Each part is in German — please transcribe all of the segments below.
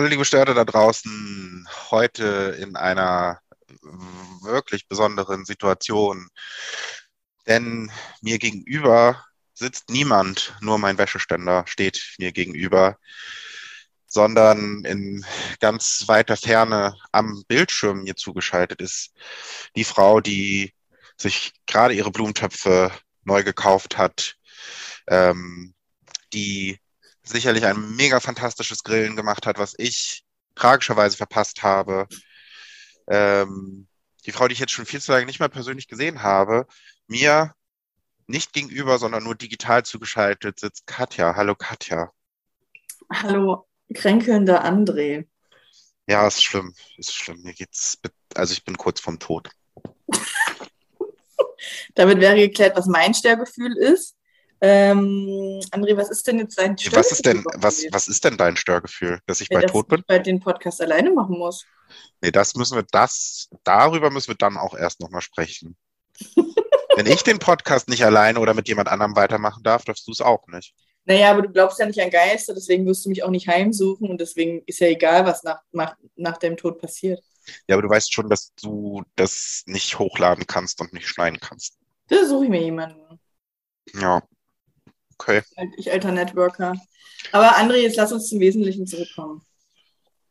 Hallo liebe Störte da draußen, heute in einer wirklich besonderen Situation, denn mir gegenüber sitzt niemand, nur mein Wäscheständer steht mir gegenüber, sondern in ganz weiter Ferne am Bildschirm mir zugeschaltet ist die Frau, die sich gerade ihre Blumentöpfe neu gekauft hat, ähm, die sicherlich ein mega fantastisches Grillen gemacht hat, was ich tragischerweise verpasst habe. Ähm, die Frau, die ich jetzt schon viel zu lange nicht mehr persönlich gesehen habe, mir nicht gegenüber, sondern nur digital zugeschaltet sitzt Katja. Hallo Katja. Hallo, kränkelnder André. Ja, ist schlimm, ist schlimm. Mir geht's, also ich bin kurz vorm Tod. Damit wäre geklärt, was mein Störgefühl ist. Ähm, André, was ist denn jetzt dein Störgefühl? Was ist denn, was, was ist denn dein Störgefühl? Dass ich ja, bald tot bin? Dass ich bald den Podcast alleine machen muss. Nee, das müssen wir, das, darüber müssen wir dann auch erst nochmal sprechen. Wenn ich den Podcast nicht alleine oder mit jemand anderem weitermachen darf, darfst du es auch nicht. Naja, aber du glaubst ja nicht an Geister, deswegen wirst du mich auch nicht heimsuchen und deswegen ist ja egal, was nach, nach, nach deinem Tod passiert. Ja, aber du weißt schon, dass du das nicht hochladen kannst und nicht schneiden kannst. Da suche ich mir jemanden. Ja. Okay. Ich alter Networker. Aber André, jetzt lass uns zum Wesentlichen zurückkommen.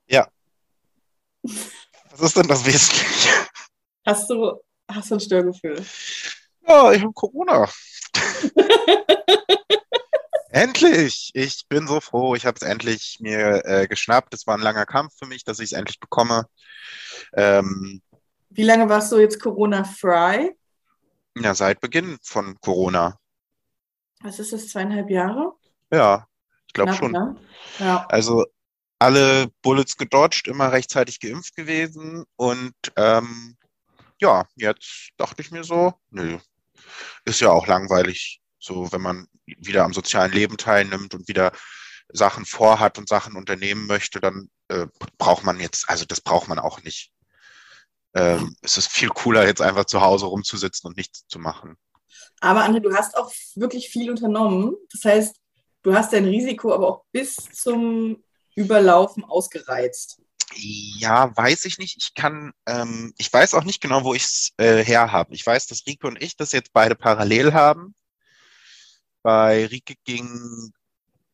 Ja. Was ist denn das Wesentliche? Hast du, hast du ein Störgefühl? Ja, ich habe Corona. endlich! Ich bin so froh. Ich habe es endlich mir äh, geschnappt. Es war ein langer Kampf für mich, dass ich es endlich bekomme. Ähm, Wie lange warst du jetzt Corona-frei? Ja, seit Beginn von Corona. Was ist das, zweieinhalb Jahre? Ja, ich glaube schon. Ne? Ja. Also alle Bullets gedodged, immer rechtzeitig geimpft gewesen und ähm, ja, jetzt dachte ich mir so, nö, ist ja auch langweilig, so wenn man wieder am sozialen Leben teilnimmt und wieder Sachen vorhat und Sachen unternehmen möchte, dann äh, braucht man jetzt, also das braucht man auch nicht. Ähm, es ist viel cooler, jetzt einfach zu Hause rumzusitzen und nichts zu machen. Aber André, du hast auch wirklich viel unternommen. Das heißt, du hast dein Risiko aber auch bis zum Überlaufen ausgereizt. Ja, weiß ich nicht. Ich kann, ähm, ich weiß auch nicht genau, wo ich es äh, her habe. Ich weiß, dass Rike und ich das jetzt beide parallel haben. Bei Rike ging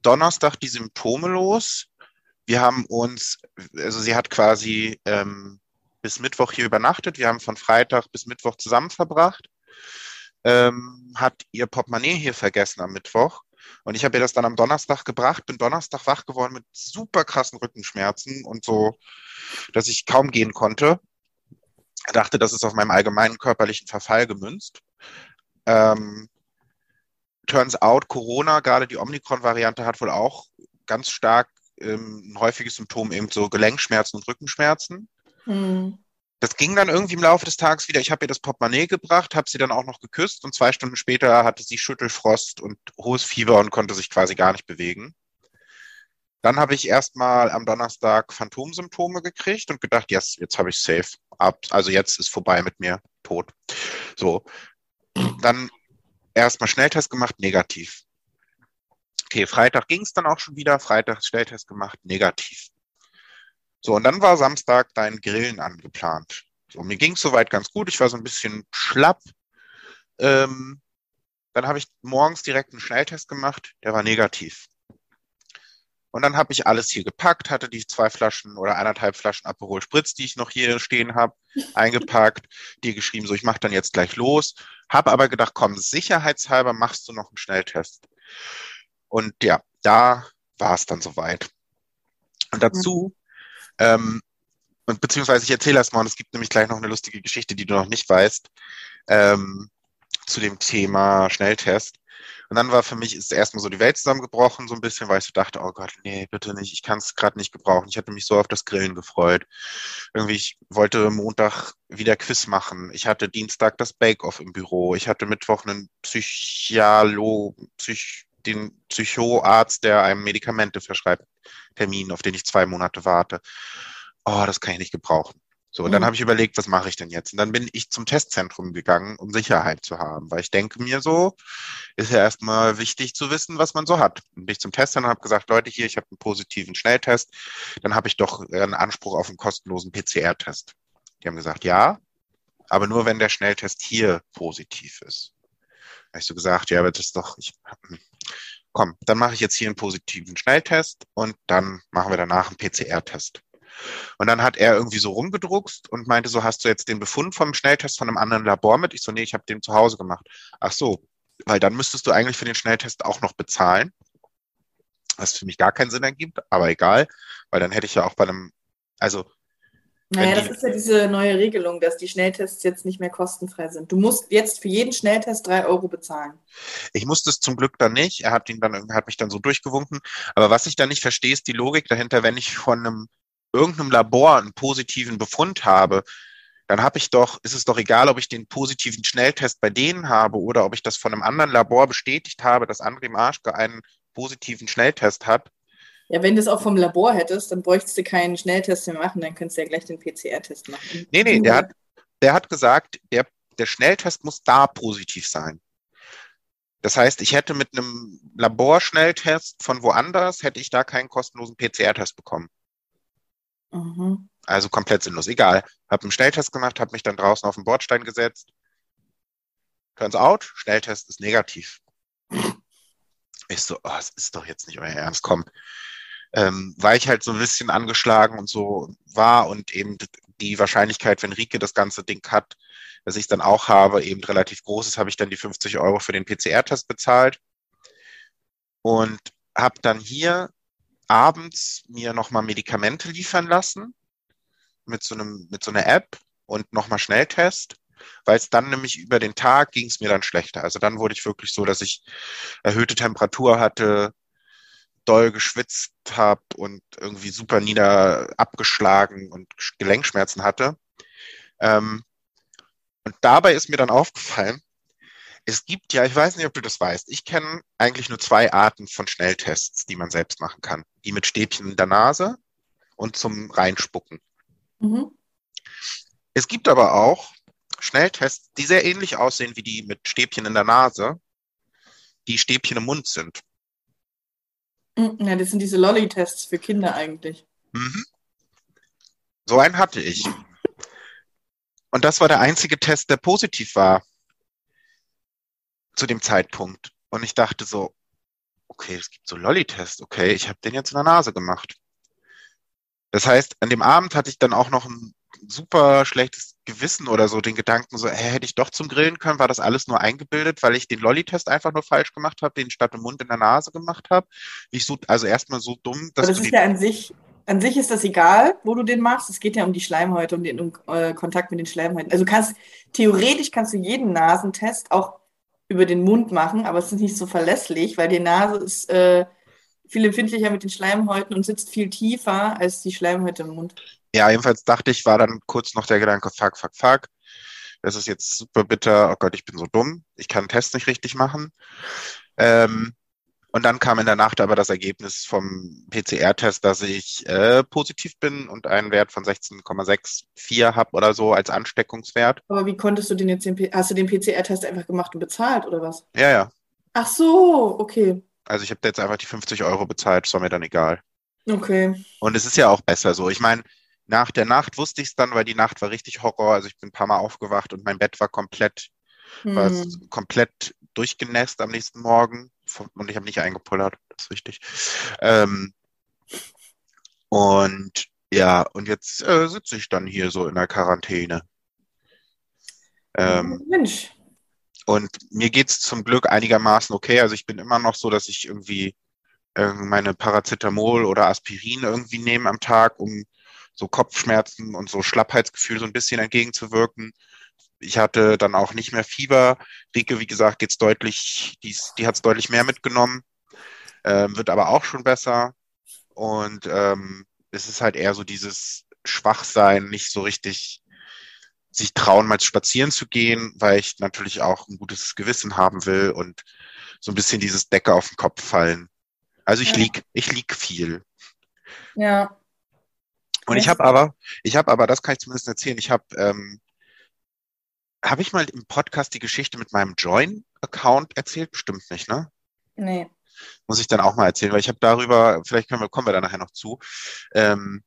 Donnerstag die Symptome los. Wir haben uns, also sie hat quasi ähm, bis Mittwoch hier übernachtet. Wir haben von Freitag bis Mittwoch zusammen verbracht ähm, hat ihr Portemonnaie hier vergessen am Mittwoch. Und ich habe ihr das dann am Donnerstag gebracht, bin Donnerstag wach geworden mit super krassen Rückenschmerzen und so, dass ich kaum gehen konnte. Dachte, das ist auf meinem allgemeinen körperlichen Verfall gemünzt. Ähm, turns out, Corona, gerade die Omikron-Variante, hat wohl auch ganz stark ähm, ein häufiges Symptom, eben so Gelenkschmerzen und Rückenschmerzen. Hm. Das ging dann irgendwie im Laufe des Tages wieder. Ich habe ihr das Portemonnaie gebracht, habe sie dann auch noch geküsst und zwei Stunden später hatte sie Schüttelfrost und hohes Fieber und konnte sich quasi gar nicht bewegen. Dann habe ich erstmal am Donnerstag Phantomsymptome gekriegt und gedacht, yes, jetzt habe ich safe. Ab, also jetzt ist vorbei mit mir, tot. So. Dann erstmal Schnelltest gemacht, negativ. Okay, Freitag ging es dann auch schon wieder. Freitag Schnelltest gemacht, negativ. So, und dann war Samstag dein Grillen angeplant. So, mir ging es soweit ganz gut. Ich war so ein bisschen schlapp. Ähm, dann habe ich morgens direkt einen Schnelltest gemacht, der war negativ. Und dann habe ich alles hier gepackt, hatte die zwei Flaschen oder eineinhalb Flaschen Aperol Spritz, die ich noch hier stehen habe, eingepackt, dir geschrieben, so ich mache dann jetzt gleich los. Habe aber gedacht, komm, sicherheitshalber machst du noch einen Schnelltest. Und ja, da war es dann soweit. Und dazu ähm, und beziehungsweise ich erzähle erst mal, und es gibt nämlich gleich noch eine lustige Geschichte, die du noch nicht weißt, ähm, zu dem Thema Schnelltest. Und dann war für mich ist erstmal so die Welt zusammengebrochen, so ein bisschen, weil ich so dachte, oh Gott, nee, bitte nicht, ich kann es gerade nicht gebrauchen. Ich hatte mich so auf das Grillen gefreut. Irgendwie, ich wollte Montag wieder Quiz machen. Ich hatte Dienstag das Bake-Off im Büro. Ich hatte Mittwoch einen Psychialo, Psych, den Psychoarzt, der einem Medikamente verschreibt, Termin, auf den ich zwei Monate warte oh, das kann ich nicht gebrauchen. So, und dann mhm. habe ich überlegt, was mache ich denn jetzt? Und dann bin ich zum Testzentrum gegangen, um Sicherheit zu haben, weil ich denke mir so, ist ja erstmal wichtig zu wissen, was man so hat. Und bin ich zum Testzentrum und habe gesagt, Leute, hier, ich habe einen positiven Schnelltest, dann habe ich doch einen Anspruch auf einen kostenlosen PCR-Test. Die haben gesagt, ja, aber nur wenn der Schnelltest hier positiv ist. Da habe ich so gesagt, ja, aber das ist doch, ich, komm, dann mache ich jetzt hier einen positiven Schnelltest und dann machen wir danach einen PCR-Test. Und dann hat er irgendwie so rumgedruckst und meinte so, hast du jetzt den Befund vom Schnelltest von einem anderen Labor mit? Ich so, nee, ich habe den zu Hause gemacht. Ach so, weil dann müsstest du eigentlich für den Schnelltest auch noch bezahlen. Was für mich gar keinen Sinn ergibt, aber egal, weil dann hätte ich ja auch bei einem, also naja, das ist ja diese neue Regelung, dass die Schnelltests jetzt nicht mehr kostenfrei sind. Du musst jetzt für jeden Schnelltest drei Euro bezahlen. Ich musste es zum Glück dann nicht. Er hat ihn dann, hat mich dann so durchgewunken. Aber was ich da nicht verstehe, ist die Logik dahinter, wenn ich von einem irgendeinem Labor einen positiven Befund habe, dann habe ich doch, ist es doch egal, ob ich den positiven Schnelltest bei denen habe oder ob ich das von einem anderen Labor bestätigt habe, dass André Marschke einen positiven Schnelltest hat. Ja, wenn du es auch vom Labor hättest, dann bräuchtest du keinen Schnelltest mehr machen, dann könntest du ja gleich den PCR-Test machen. Nee, nee, der hat, der hat gesagt, der, der Schnelltest muss da positiv sein. Das heißt, ich hätte mit einem Laborschnelltest von woanders, hätte ich da keinen kostenlosen PCR-Test bekommen. Mhm. Also komplett sinnlos. Egal. Hab einen Schnelltest gemacht, habe mich dann draußen auf den Bordstein gesetzt. Turns out, Schnelltest ist negativ. Ich so, oh, das ist doch jetzt nicht euer Ernst, komm. Ähm, weil ich halt so ein bisschen angeschlagen und so war und eben die Wahrscheinlichkeit, wenn Rike das ganze Ding hat, dass ich es dann auch habe, eben relativ groß ist, habe ich dann die 50 Euro für den PCR-Test bezahlt und habe dann hier abends mir nochmal Medikamente liefern lassen mit so einem, mit so einer App und nochmal Schnelltest, weil es dann nämlich über den Tag ging es mir dann schlechter. Also dann wurde ich wirklich so, dass ich erhöhte Temperatur hatte, doll geschwitzt habe und irgendwie super nieder abgeschlagen und Gelenkschmerzen hatte. Ähm, und dabei ist mir dann aufgefallen, es gibt ja, ich weiß nicht, ob du das weißt, ich kenne eigentlich nur zwei Arten von Schnelltests, die man selbst machen kann. Die mit Stäbchen in der Nase und zum Reinspucken. Mhm. Es gibt aber auch Schnelltests, die sehr ähnlich aussehen wie die mit Stäbchen in der Nase, die Stäbchen im Mund sind. Ja, das sind diese Lolly-Tests für Kinder eigentlich. Mhm. So einen hatte ich. Und das war der einzige Test, der positiv war zu dem Zeitpunkt. Und ich dachte so, okay, es gibt so Lolli-Test, okay, ich habe den jetzt in der Nase gemacht. Das heißt, an dem Abend hatte ich dann auch noch ein super schlechtes Gewissen oder so, den Gedanken so, hey, hätte ich doch zum Grillen können, war das alles nur eingebildet, weil ich den Lolli-Test einfach nur falsch gemacht habe, den statt im Mund in der Nase gemacht habe. Ich so, also erstmal so dumm, dass. Aber das ist ja an sich, an sich ist das egal, wo du den machst. Es geht ja um die Schleimhäute, um den um, äh, Kontakt mit den Schleimhäuten. Also kannst, theoretisch kannst du jeden Nasentest auch über den Mund machen, aber es ist nicht so verlässlich, weil die Nase ist äh, viel empfindlicher mit den Schleimhäuten und sitzt viel tiefer als die Schleimhäute im Mund. Ja, jedenfalls dachte ich, war dann kurz noch der Gedanke, fuck, fuck, fuck. Das ist jetzt super bitter. Oh Gott, ich bin so dumm. Ich kann einen Test nicht richtig machen. Ähm, und dann kam in der Nacht aber das Ergebnis vom PCR-Test, dass ich äh, positiv bin und einen Wert von 16,64 habe oder so als Ansteckungswert. Aber wie konntest du den jetzt, den, hast du den PCR-Test einfach gemacht und bezahlt oder was? Ja, ja. Ach so, okay. Also ich habe jetzt einfach die 50 Euro bezahlt, das war mir dann egal. Okay. Und es ist ja auch besser so. Ich meine, nach der Nacht wusste ich es dann, weil die Nacht war richtig Horror. Also ich bin ein paar Mal aufgewacht und mein Bett war komplett, hm. war komplett durchgenässt am nächsten Morgen und ich habe nicht eingepullert, das ist richtig. Ähm, und ja, und jetzt äh, sitze ich dann hier so in der Quarantäne. Ähm, Mensch. Und mir geht es zum Glück einigermaßen okay. Also ich bin immer noch so, dass ich irgendwie äh, meine Paracetamol oder Aspirin irgendwie nehme am Tag, um so Kopfschmerzen und so Schlappheitsgefühl so ein bisschen entgegenzuwirken ich hatte dann auch nicht mehr Fieber. Rike, wie gesagt, geht's deutlich, die, die hat es deutlich mehr mitgenommen, ähm, wird aber auch schon besser. Und ähm, es ist halt eher so dieses Schwachsein, nicht so richtig sich trauen, mal spazieren zu gehen, weil ich natürlich auch ein gutes Gewissen haben will und so ein bisschen dieses Decke auf den Kopf fallen. Also ich ja. lieg, ich lieg viel. Ja. Und ich habe aber, ich habe aber, das kann ich zumindest erzählen, ich habe, ähm, habe ich mal im Podcast die Geschichte mit meinem Join-Account erzählt? Bestimmt nicht, ne? Nee. Muss ich dann auch mal erzählen, weil ich habe darüber, vielleicht können wir, kommen wir da nachher noch zu. Ähm,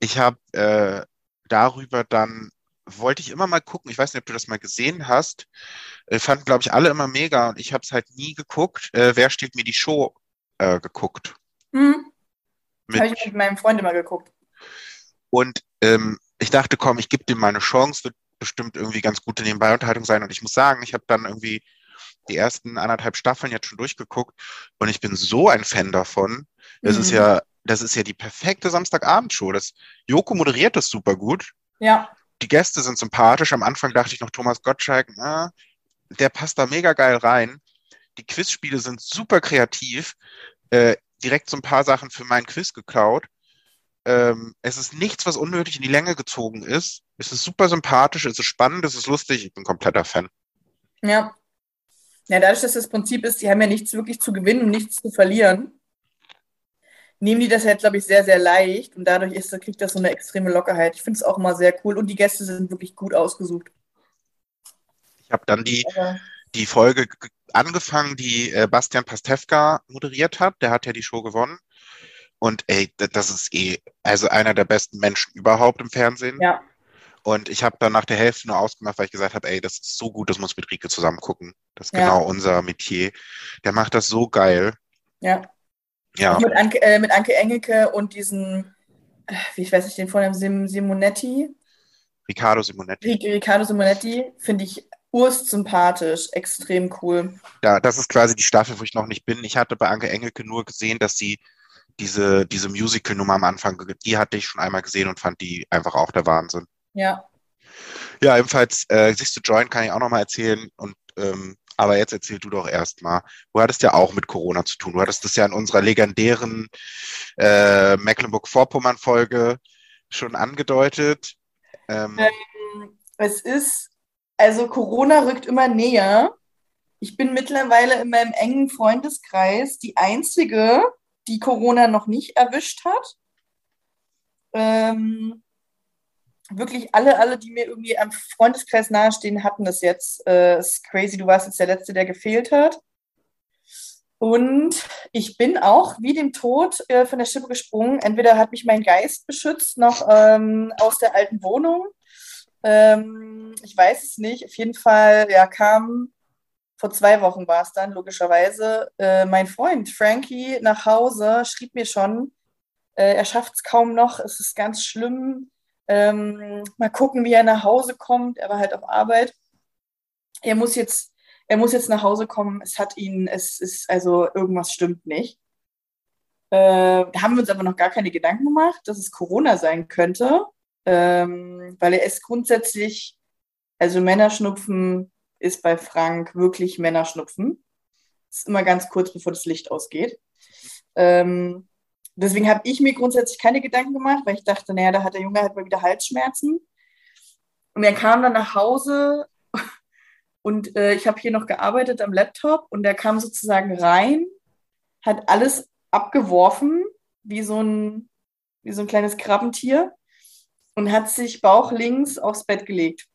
ich habe äh, darüber dann wollte ich immer mal gucken. Ich weiß nicht, ob du das mal gesehen hast. Äh, fanden, glaube ich, alle immer mega und ich habe es halt nie geguckt. Äh, wer steht mir die Show äh, geguckt? Hm. Habe ich mit meinem Freund immer geguckt. Und ähm, ich dachte, komm, ich gebe dem mal eine Chance, wird bestimmt irgendwie ganz gute Nebenbei-Unterhaltung sein. Und ich muss sagen, ich habe dann irgendwie die ersten anderthalb Staffeln jetzt schon durchgeguckt und ich bin so ein Fan davon. Das ist Mhm. ja, das ist ja die perfekte Samstagabendshow. Das Joko moderiert das super gut. Ja, die Gäste sind sympathisch. Am Anfang dachte ich noch, Thomas Gottschalk, na, der passt da mega geil rein. Die Quizspiele sind super kreativ. Äh, direkt so ein paar Sachen für meinen Quiz geklaut. Ähm, es ist nichts, was unnötig in die Länge gezogen ist. Es ist super sympathisch, es ist spannend, es ist lustig. Ich bin kompletter Fan. ja. Ja, dadurch, dass das Prinzip ist, die haben ja nichts wirklich zu gewinnen und nichts zu verlieren, nehmen die das halt, glaube ich, sehr, sehr leicht und dadurch ist, kriegt das so eine extreme Lockerheit. Ich finde es auch mal sehr cool und die Gäste sind wirklich gut ausgesucht. Ich habe dann die, Aber, die Folge angefangen, die äh, Bastian Pastewka moderiert hat. Der hat ja die Show gewonnen. Und ey, das ist eh, also einer der besten Menschen überhaupt im Fernsehen. ja, Und ich habe dann nach der Hälfte nur ausgemacht, weil ich gesagt habe, ey, das ist so gut, das muss mit Rike zusammen gucken. Das ist Ja. genau unser Metier. Der macht das so geil. ja. Ja, mit Anke, äh, mit Anke Engelke und diesen, äh, wie ich weiß nicht, den Vornamen, Sim, Simonetti, Riccardo Simonetti. Ric- Riccardo Simonetti, finde ich urst sympathisch, extrem cool. Da, das ist quasi die Staffel, wo ich noch nicht bin. Ich hatte bei Anke Engelke nur gesehen, dass sie diese, diese Musical-Nummer am Anfang, die hatte ich schon einmal gesehen und fand die einfach auch der Wahnsinn. Ja, Ja, ebenfalls, äh, siehst du, Join kann ich auch nochmal erzählen. Und ähm, aber jetzt erzähl du doch erstmal. Du hattest ja auch mit Corona zu tun. Du hattest das ja in unserer legendären äh, Mecklenburg-Vorpommern-Folge schon angedeutet. Ähm, Ähm, es ist, also Corona rückt immer näher. Ich bin mittlerweile in meinem engen Freundeskreis die einzige, die Corona noch nicht erwischt hat. Ähm, wirklich alle, alle, die mir irgendwie am Freundeskreis nahestehen, hatten das jetzt. Äh, ist crazy, du warst jetzt der Letzte, der gefehlt hat. Und ich bin auch wie dem Tod äh, von der Schippe gesprungen. Entweder hat mich mein Geist beschützt, noch ähm, aus der alten Wohnung. Ähm, ich weiß es nicht. Auf jeden Fall, ja, kam vor zwei Wochen war es dann, logischerweise, äh, mein Freund Frankie nach Hause, schrieb mir schon, äh, er schafft es kaum noch, es ist ganz schlimm. Ähm, mal gucken, wie er nach Hause kommt. Er war halt auf Arbeit. Er muss jetzt, er muss jetzt nach Hause kommen. Es hat ihn, es ist, also irgendwas stimmt nicht. Äh, da haben wir uns aber noch gar keine Gedanken gemacht, dass es Corona sein könnte, ähm, weil er ist grundsätzlich, also Männerschnupfen ist bei Frank wirklich Männerschnupfen. Das ist immer ganz kurz, bevor das Licht ausgeht. Ähm, deswegen habe ich mir grundsätzlich keine Gedanken gemacht, weil ich dachte, naja, da hat der Junge halt mal wieder Halsschmerzen. Und er kam dann nach Hause und äh, ich habe hier noch gearbeitet am Laptop und er kam sozusagen rein, hat alles abgeworfen, wie so ein, wie so ein kleines Krabbentier und hat sich bauchlinks aufs Bett gelegt.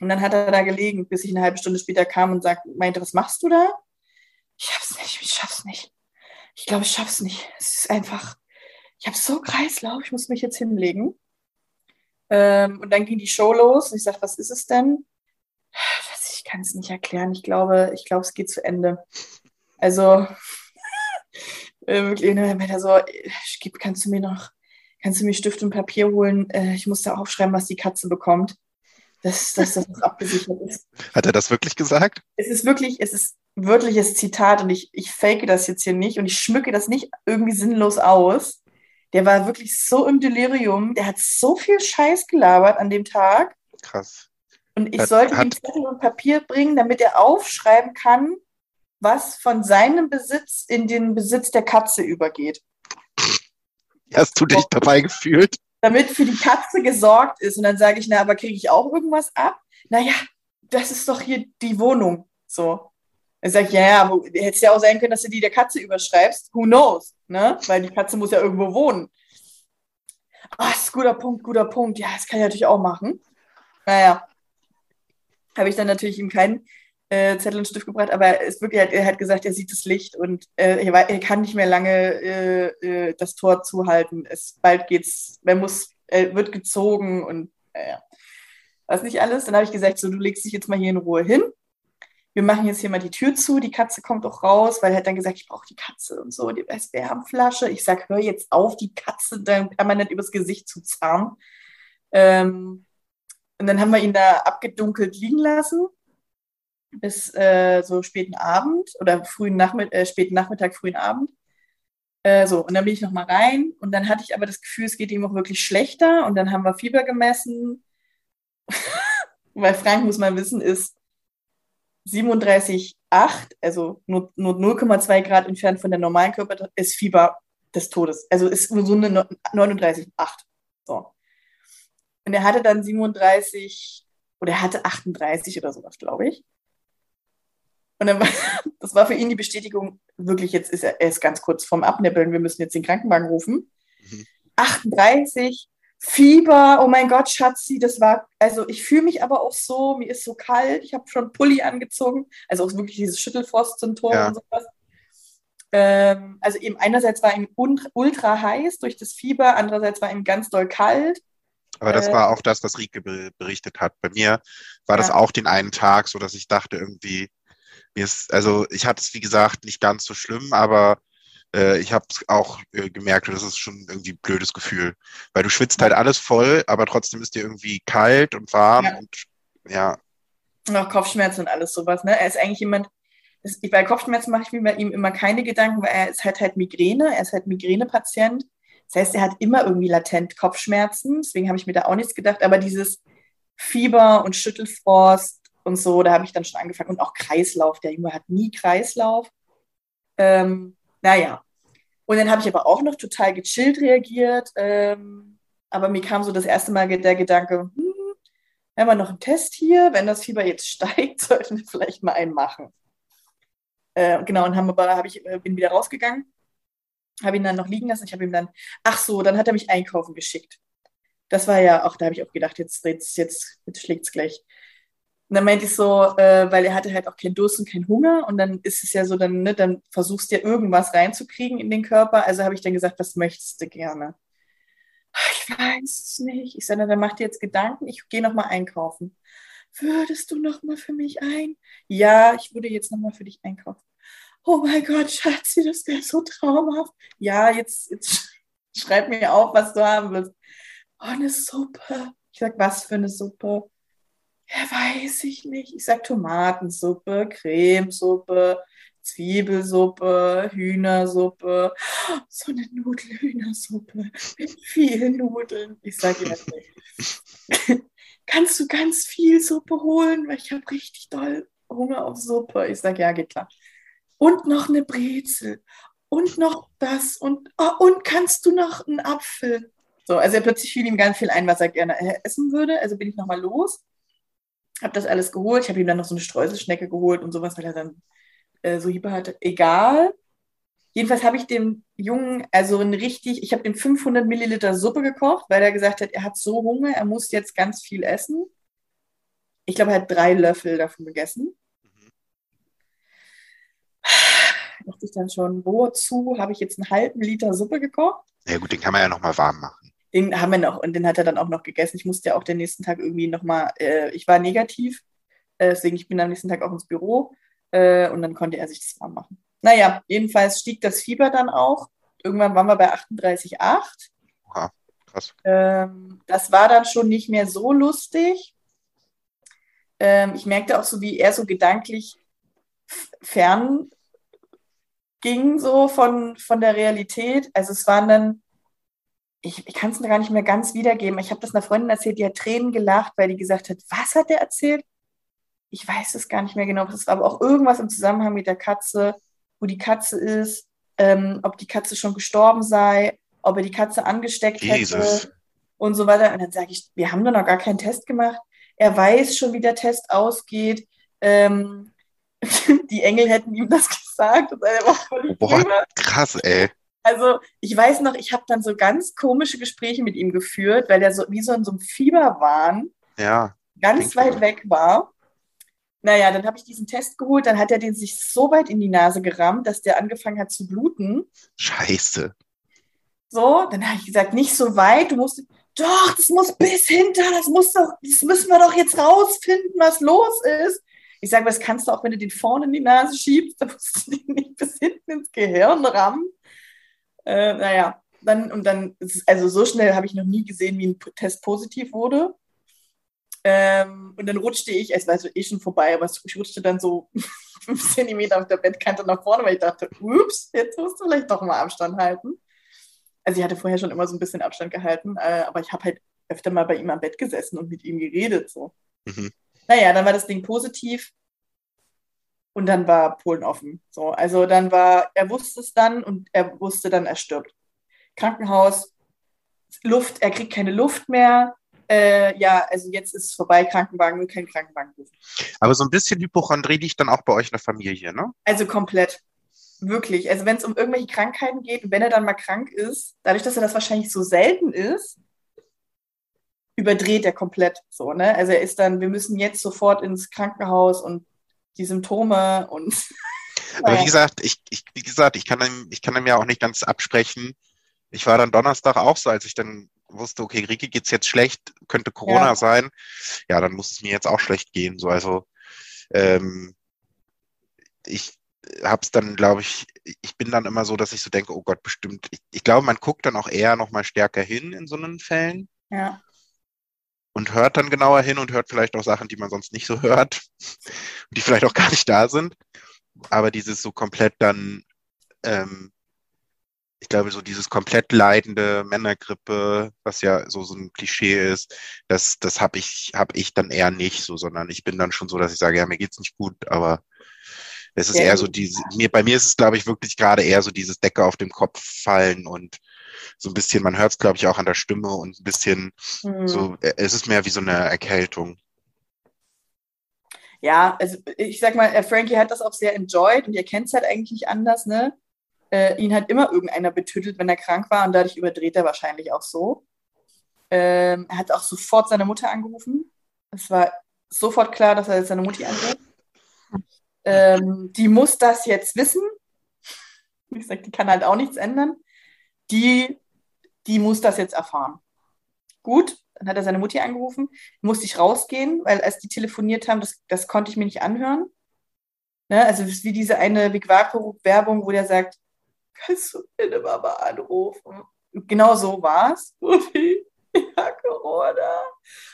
Und dann hat er da gelegen, bis ich eine halbe Stunde später kam und sagt, meinte, was machst du da? Ich schaff's nicht, ich schaff's nicht. Ich glaube, ich schaff's nicht. Es ist einfach, ich habe so Kreislauf, ich muss mich jetzt hinlegen. Ähm, und dann ging die Show los und ich sage, was ist es denn? Ich kann es nicht erklären. Ich glaube, ich glaube, es geht zu Ende. Also äh, wirklich, ne, er so, äh, kannst du mir noch, kannst du mir Stift und Papier holen? Äh, ich muss da aufschreiben, was die Katze bekommt. Dass, dass das abgesichert ist. hat er das wirklich gesagt? Es ist wirklich, es ist wörtliches Zitat und ich, ich fake das jetzt hier nicht und ich schmücke das nicht irgendwie sinnlos aus. Der war wirklich so im Delirium, der hat so viel Scheiß gelabert an dem Tag Krass. und ich Hat- sollte ihm Zettel und Papier bringen, damit er aufschreiben kann, was von seinem Besitz in den Besitz der Katze übergeht. Hast du dich dabei gefühlt? Damit für die Katze gesorgt ist. Und dann sage ich, na, aber kriege ich auch irgendwas ab? Naja, das ist doch hier die Wohnung. So. Dann sage ich, ja, ja, aber es ja auch sein können, dass du die der Katze überschreibst. Who knows? Ne? Weil die Katze muss ja irgendwo wohnen. Ah, ist guter Punkt, guter Punkt. Ja, das kann ich natürlich auch machen. Naja, habe ich dann natürlich ihm keinen äh, Zettel und Stift gebracht, aber er, ist wirklich, er hat gesagt, er sieht das Licht und äh, er, kann nicht mehr lange äh, äh, das Tor zuhalten. Es, bald geht's, er muss, er wird gezogen und. Äh, was nicht alles. Dann habe ich gesagt, so, du legst dich jetzt mal hier in Ruhe hin. Wir machen jetzt hier mal die Tür zu, die Katze kommt auch raus, weil er hat dann gesagt, ich brauche die Katze und so, die Wärmflasche. Ich sage, hör jetzt auf, die Katze dann permanent übers Gesicht zu zahnen. Ähm, und dann haben wir ihn da abgedunkelt liegen lassen bis äh, so späten Abend oder frühen Nachmittag, äh, späten Nachmittag, frühen Abend. Äh, so, und dann bin ich nochmal rein und dann hatte ich aber das Gefühl, es geht ihm auch wirklich schlechter und dann haben wir Fieber gemessen. Weil Frank, muss man wissen, ist 37,8, also nur, nur 0,2 Grad entfernt von der normalen Körper, ist Fieber des Todes. Also ist so eine 39,8. So. Und er hatte dann 37 oder er hatte 38 oder sowas, glaube ich. Und dann war, das war für ihn die Bestätigung, wirklich, jetzt ist er, er ist ganz kurz vorm Abnippeln, wir müssen jetzt den Krankenwagen rufen. Mhm. 38, Fieber, oh mein Gott, Schatzi, das war, also ich fühle mich aber auch so, mir ist so kalt, ich habe schon Pulli angezogen, also auch wirklich dieses Schüttelfrost-Symptom ja. und sowas. Ähm, also eben einerseits war ihm ultra heiß durch das Fieber, andererseits war ihm ganz doll kalt. Aber das äh, war auch das, was Rieke berichtet hat. Bei mir war ja. das auch den einen Tag, so dass ich dachte irgendwie, mir ist, also ich hatte es wie gesagt nicht ganz so schlimm, aber äh, ich habe auch äh, gemerkt, das ist schon irgendwie ein blödes Gefühl, weil du schwitzt halt alles voll, aber trotzdem ist dir irgendwie kalt und warm ja. und ja. Und auch Kopfschmerzen und alles sowas. Ne? Er ist eigentlich jemand, das, bei Kopfschmerzen mache ich mir bei ihm immer keine Gedanken, weil er ist halt halt Migräne, er ist halt Migränepatient. Das heißt, er hat immer irgendwie latent Kopfschmerzen, deswegen habe ich mir da auch nichts gedacht, aber dieses Fieber und Schüttelfrost und so, da habe ich dann schon angefangen. Und auch Kreislauf, der Junge hat nie Kreislauf. Ähm, naja. Und dann habe ich aber auch noch total gechillt reagiert. Ähm, aber mir kam so das erste Mal der Gedanke, hm, haben wir noch einen Test hier? Wenn das Fieber jetzt steigt, sollten wir vielleicht mal einen machen. Äh, genau, und haben aber, hab ich, äh, bin wieder rausgegangen, habe ihn dann noch liegen lassen. Ich habe ihm dann, ach so, dann hat er mich einkaufen geschickt. Das war ja auch, da habe ich auch gedacht, jetzt, jetzt, jetzt, jetzt schlägt es gleich. Und dann meinte ich so, äh, weil er hatte halt auch keinen Durst und keinen Hunger und dann ist es ja so, dann, ne, dann versuchst du ja irgendwas reinzukriegen in den Körper. Also habe ich dann gesagt, was möchtest du gerne? Ich weiß es nicht. Ich sage, dann mach dir jetzt Gedanken, ich gehe nochmal einkaufen. Würdest du nochmal für mich ein? Ja, ich würde jetzt nochmal für dich einkaufen. Oh mein Gott, Schatzi, das wäre so traumhaft. Ja, jetzt, jetzt schreib mir auf, was du haben willst. Oh, eine Suppe. Ich sag, was für eine Suppe? Ja, weiß ich nicht. Ich sag Tomatensuppe, Cremesuppe, Zwiebelsuppe, Hühnersuppe, so eine Nudelhühnersuppe mit vielen Nudeln. Ich sag ja nicht. Kannst du ganz viel Suppe holen? Weil ich habe richtig doll Hunger auf Suppe. Ich sag ja, geht klar. Und noch eine Brezel. Und noch das. Und, oh, und kannst du noch einen Apfel? So, also plötzlich fiel ihm ganz viel ein, was er gerne essen würde. Also bin ich nochmal los habe das alles geholt. Ich habe ihm dann noch so eine Streuselschnecke geholt und sowas, weil er dann äh, so Hiebe hatte. Egal. Jedenfalls habe ich dem Jungen, also ein richtig, ich habe dem 500 Milliliter Suppe gekocht, weil er gesagt hat, er hat so Hunger, er muss jetzt ganz viel essen. Ich glaube, er hat drei Löffel davon gegessen. Mhm. Da dachte ich dann schon, wozu habe ich jetzt einen halben Liter Suppe gekocht? Ja gut, den kann man ja nochmal warm machen. Den haben wir noch und den hat er dann auch noch gegessen. Ich musste ja auch den nächsten Tag irgendwie nochmal, äh, ich war negativ, äh, deswegen ich bin am nächsten Tag auch ins Büro äh, und dann konnte er sich das warm machen. Naja, jedenfalls stieg das Fieber dann auch. Irgendwann waren wir bei 38,8. Ja, krass. Ähm, das war dann schon nicht mehr so lustig. Ähm, ich merkte auch so, wie er so gedanklich fern ging, so von, von der Realität. Also es waren dann ich, ich kann es gar nicht mehr ganz wiedergeben. Ich habe das einer Freundin erzählt, die hat Tränen gelacht, weil die gesagt hat, was hat der erzählt? Ich weiß es gar nicht mehr genau. Es war aber auch irgendwas im Zusammenhang mit der Katze, wo die Katze ist, ähm, ob die Katze schon gestorben sei, ob er die Katze angesteckt Jesus. hätte und so weiter. Und dann sage ich, wir haben doch noch gar keinen Test gemacht. Er weiß schon, wie der Test ausgeht. Ähm, die Engel hätten ihm das gesagt. Boah, krass, ey. Also ich weiß noch, ich habe dann so ganz komische Gespräche mit ihm geführt, weil er so wie so in so einem Fieberwahn Ja, ganz weit so. weg war. Naja, dann habe ich diesen Test geholt, dann hat er den sich so weit in die Nase gerammt, dass der angefangen hat zu bluten. Scheiße. So, dann habe ich gesagt, nicht so weit, du musst, doch, das muss bis hinter, das muss doch, das müssen wir doch jetzt rausfinden, was los ist. Ich sage, das kannst du auch, wenn du den vorne in die Nase schiebst, dann musst du den nicht bis hinten ins Gehirn rammen. Äh, naja, dann, und dann, also so schnell habe ich noch nie gesehen, wie ein Test positiv wurde. Ähm, und dann rutschte ich, es war so eh schon vorbei, aber ich rutschte dann so fünf Zentimeter auf der Bettkante nach vorne, weil ich dachte, ups, jetzt musst du vielleicht doch mal Abstand halten. Also ich hatte vorher schon immer so ein bisschen Abstand gehalten, äh, aber ich habe halt öfter mal bei ihm am Bett gesessen und mit ihm geredet. So. Mhm. Naja, dann war das Ding positiv und dann war Polen offen. So, also dann war, er wusste es dann und er wusste dann, er stirbt. Krankenhaus, Luft, er kriegt keine Luft mehr. Äh, ja, also jetzt ist es vorbei, Krankenwagen, will keinen Krankenwagen rufen. Aber so ein bisschen Hypochondrie liegt dann auch bei euch in der Familie, ne? Also komplett. Wirklich. Also wenn es um irgendwelche Krankheiten geht und wenn er dann mal krank ist, dadurch, dass er das wahrscheinlich so selten ist, überdreht er komplett so, ne? Also er ist dann, wir müssen jetzt sofort ins Krankenhaus und die Symptome und Aber wie gesagt, ich, ich, wie gesagt, ich kann ihm, ich kann ihm ja auch nicht ganz absprechen. Ich war dann Donnerstag auch so, als ich dann wusste, okay, Rieke geht's jetzt schlecht, könnte Corona Ja. sein. Ja, dann muss es mir jetzt auch schlecht gehen. So, also ähm, ich hab's dann, glaube ich, ich bin dann immer so, dass ich so denke, oh Gott, bestimmt. Ich, ich glaube, man guckt dann auch eher noch mal stärker hin in so einen Fällen ja. Und hört dann genauer hin und hört vielleicht auch Sachen, die man sonst nicht so hört, die vielleicht auch gar nicht da sind. Aber dieses so komplett dann, ähm, ich glaube, so dieses komplett leidende Männergrippe, was ja so, so ein Klischee ist, das, das habe ich, hab ich dann eher nicht so, sondern ich bin dann schon so, dass ich sage, ja, mir geht's nicht gut, aber es ist Ja, eher so diese, mir, bei mir ist es, glaube ich, wirklich gerade eher so dieses Decke auf dem Kopf fallen und so ein bisschen, man hört es, glaube ich, auch an der Stimme und ein bisschen Hm. so, äh, es ist mehr wie so eine Erkältung. Ja, also ich sag mal, äh, Frankie hat das auch sehr enjoyed und ihr kennt es halt eigentlich nicht anders, ne? Äh, ihn hat immer irgendeiner betüttelt, wenn er krank war und dadurch überdreht er wahrscheinlich auch so. Ähm, er hat auch sofort seine Mutter angerufen. Es war sofort klar, dass er jetzt seine Mutti anruft. Ähm, die muss das jetzt wissen. Wie gesagt, die kann halt auch nichts ändern. Die, die muss das jetzt erfahren. Gut, dann hat er seine Mutti angerufen, musste ich rausgehen, weil als die telefoniert haben, das, das konnte ich mir nicht anhören. Ne? Also es ist wie diese eine Vigvaco-Werbung, wo der sagt, kannst du bitte Mama anrufen? Genau so war es. Ja, Corona.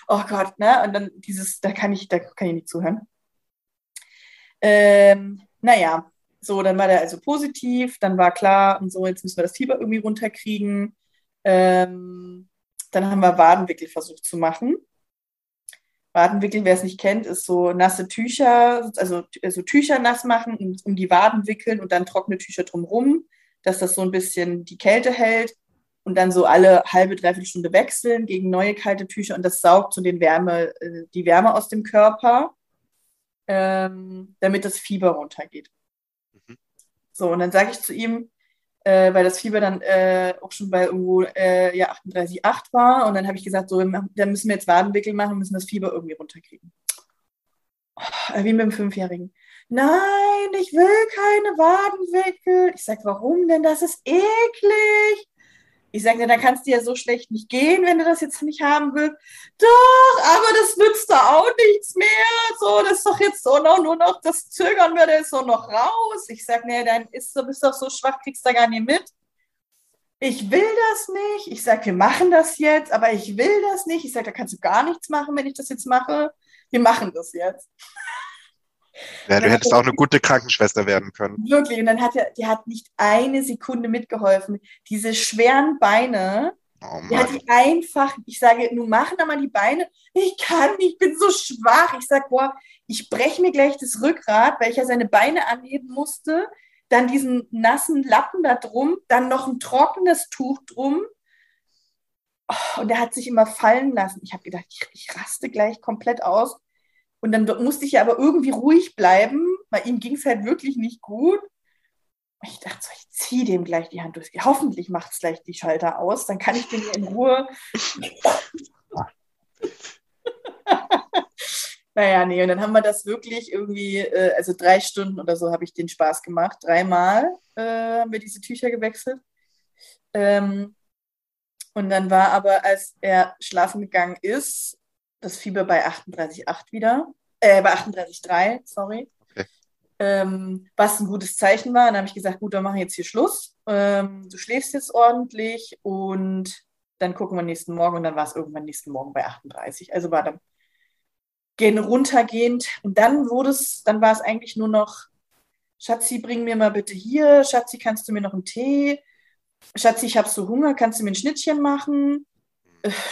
Oh Gott, ne? Und dann dieses, da kann ich, da kann ich nicht zuhören. Ähm, naja, so, dann war der also positiv, dann war klar und so, jetzt müssen wir das Fieber irgendwie runterkriegen. Ähm, dann haben wir Wadenwickel versucht zu machen. Wadenwickeln, wer es nicht kennt, ist so nasse Tücher, also so Tücher nass machen, um, um die Waden wickeln und dann trockene Tücher drumrum, dass das so ein bisschen die Kälte hält und dann so alle halbe, dreiviertel Stunde wechseln gegen neue kalte Tücher und das saugt so den Wärme, äh, die Wärme aus dem Körper, ähm, damit das Fieber runtergeht. So, und dann sage ich zu ihm, äh, weil das Fieber dann äh, auch schon bei irgendwo äh, ja, 38,8 war. Und dann habe ich gesagt, so, da müssen wir jetzt Wadenwickel machen, müssen das Fieber irgendwie runterkriegen. Oh, wie mit dem Fünfjährigen. Nein, ich will keine Wadenwickel. Ich sage, warum denn? Das ist eklig. Ich sage, dann kannst du ja so schlecht nicht gehen, wenn du das jetzt nicht haben willst. Doch, aber das nützt da auch nichts mehr. So, das ist doch jetzt so noch, nur noch, das zögern wir, ist so noch raus. Ich sage, nee, dann ist, du bist doch so schwach, kriegst da gar nicht mit. Ich will das nicht. Ich sage, wir machen das jetzt, aber ich will das nicht. Ich sage, da kannst du gar nichts machen, wenn ich das jetzt mache. Wir machen das jetzt. Ja, du hättest auch eine gute Krankenschwester werden können. Wirklich. Und dann hat er, die hat nicht eine Sekunde mitgeholfen. Diese schweren Beine, Oh die hat die einfach, ich sage, nun machen da mal die Beine. Ich kann nicht, ich bin so schwach. Ich sage, boah, ich breche mir gleich das Rückgrat, weil ich ja seine Beine anheben musste. Dann diesen nassen Lappen da drum, dann noch ein trockenes Tuch drum. Oh, und er hat sich immer fallen lassen. Ich habe gedacht, ich, ich raste gleich komplett aus. Und dann musste ich ja aber irgendwie ruhig bleiben, weil ihm ging es halt wirklich nicht gut. Ich dachte so, ich ziehe dem gleich die Hand durch. Hoffentlich macht es gleich die Schalter aus, dann kann ich den in Ruhe. naja, nee, und dann haben wir das wirklich irgendwie, äh, also drei Stunden oder so habe ich den Spaß gemacht. Dreimal äh, haben wir diese Tücher gewechselt. Ähm, und dann war aber, als er schlafen gegangen ist, das Fieber bei 38,8 wieder, äh, bei 38,3, sorry. Okay. Ähm, was ein gutes Zeichen war. Dann habe ich gesagt, gut, dann machen wir jetzt hier Schluss. Ähm, du schläfst jetzt ordentlich und dann gucken wir nächsten Morgen. Und dann war es irgendwann nächsten Morgen bei 38. Also war dann gehen runtergehend. Und dann wurde es, dann war es eigentlich nur noch, Schatzi, bring mir mal bitte hier, Schatzi, kannst du mir noch einen Tee? Schatzi, ich habe so Hunger, kannst du mir ein Schnittchen machen?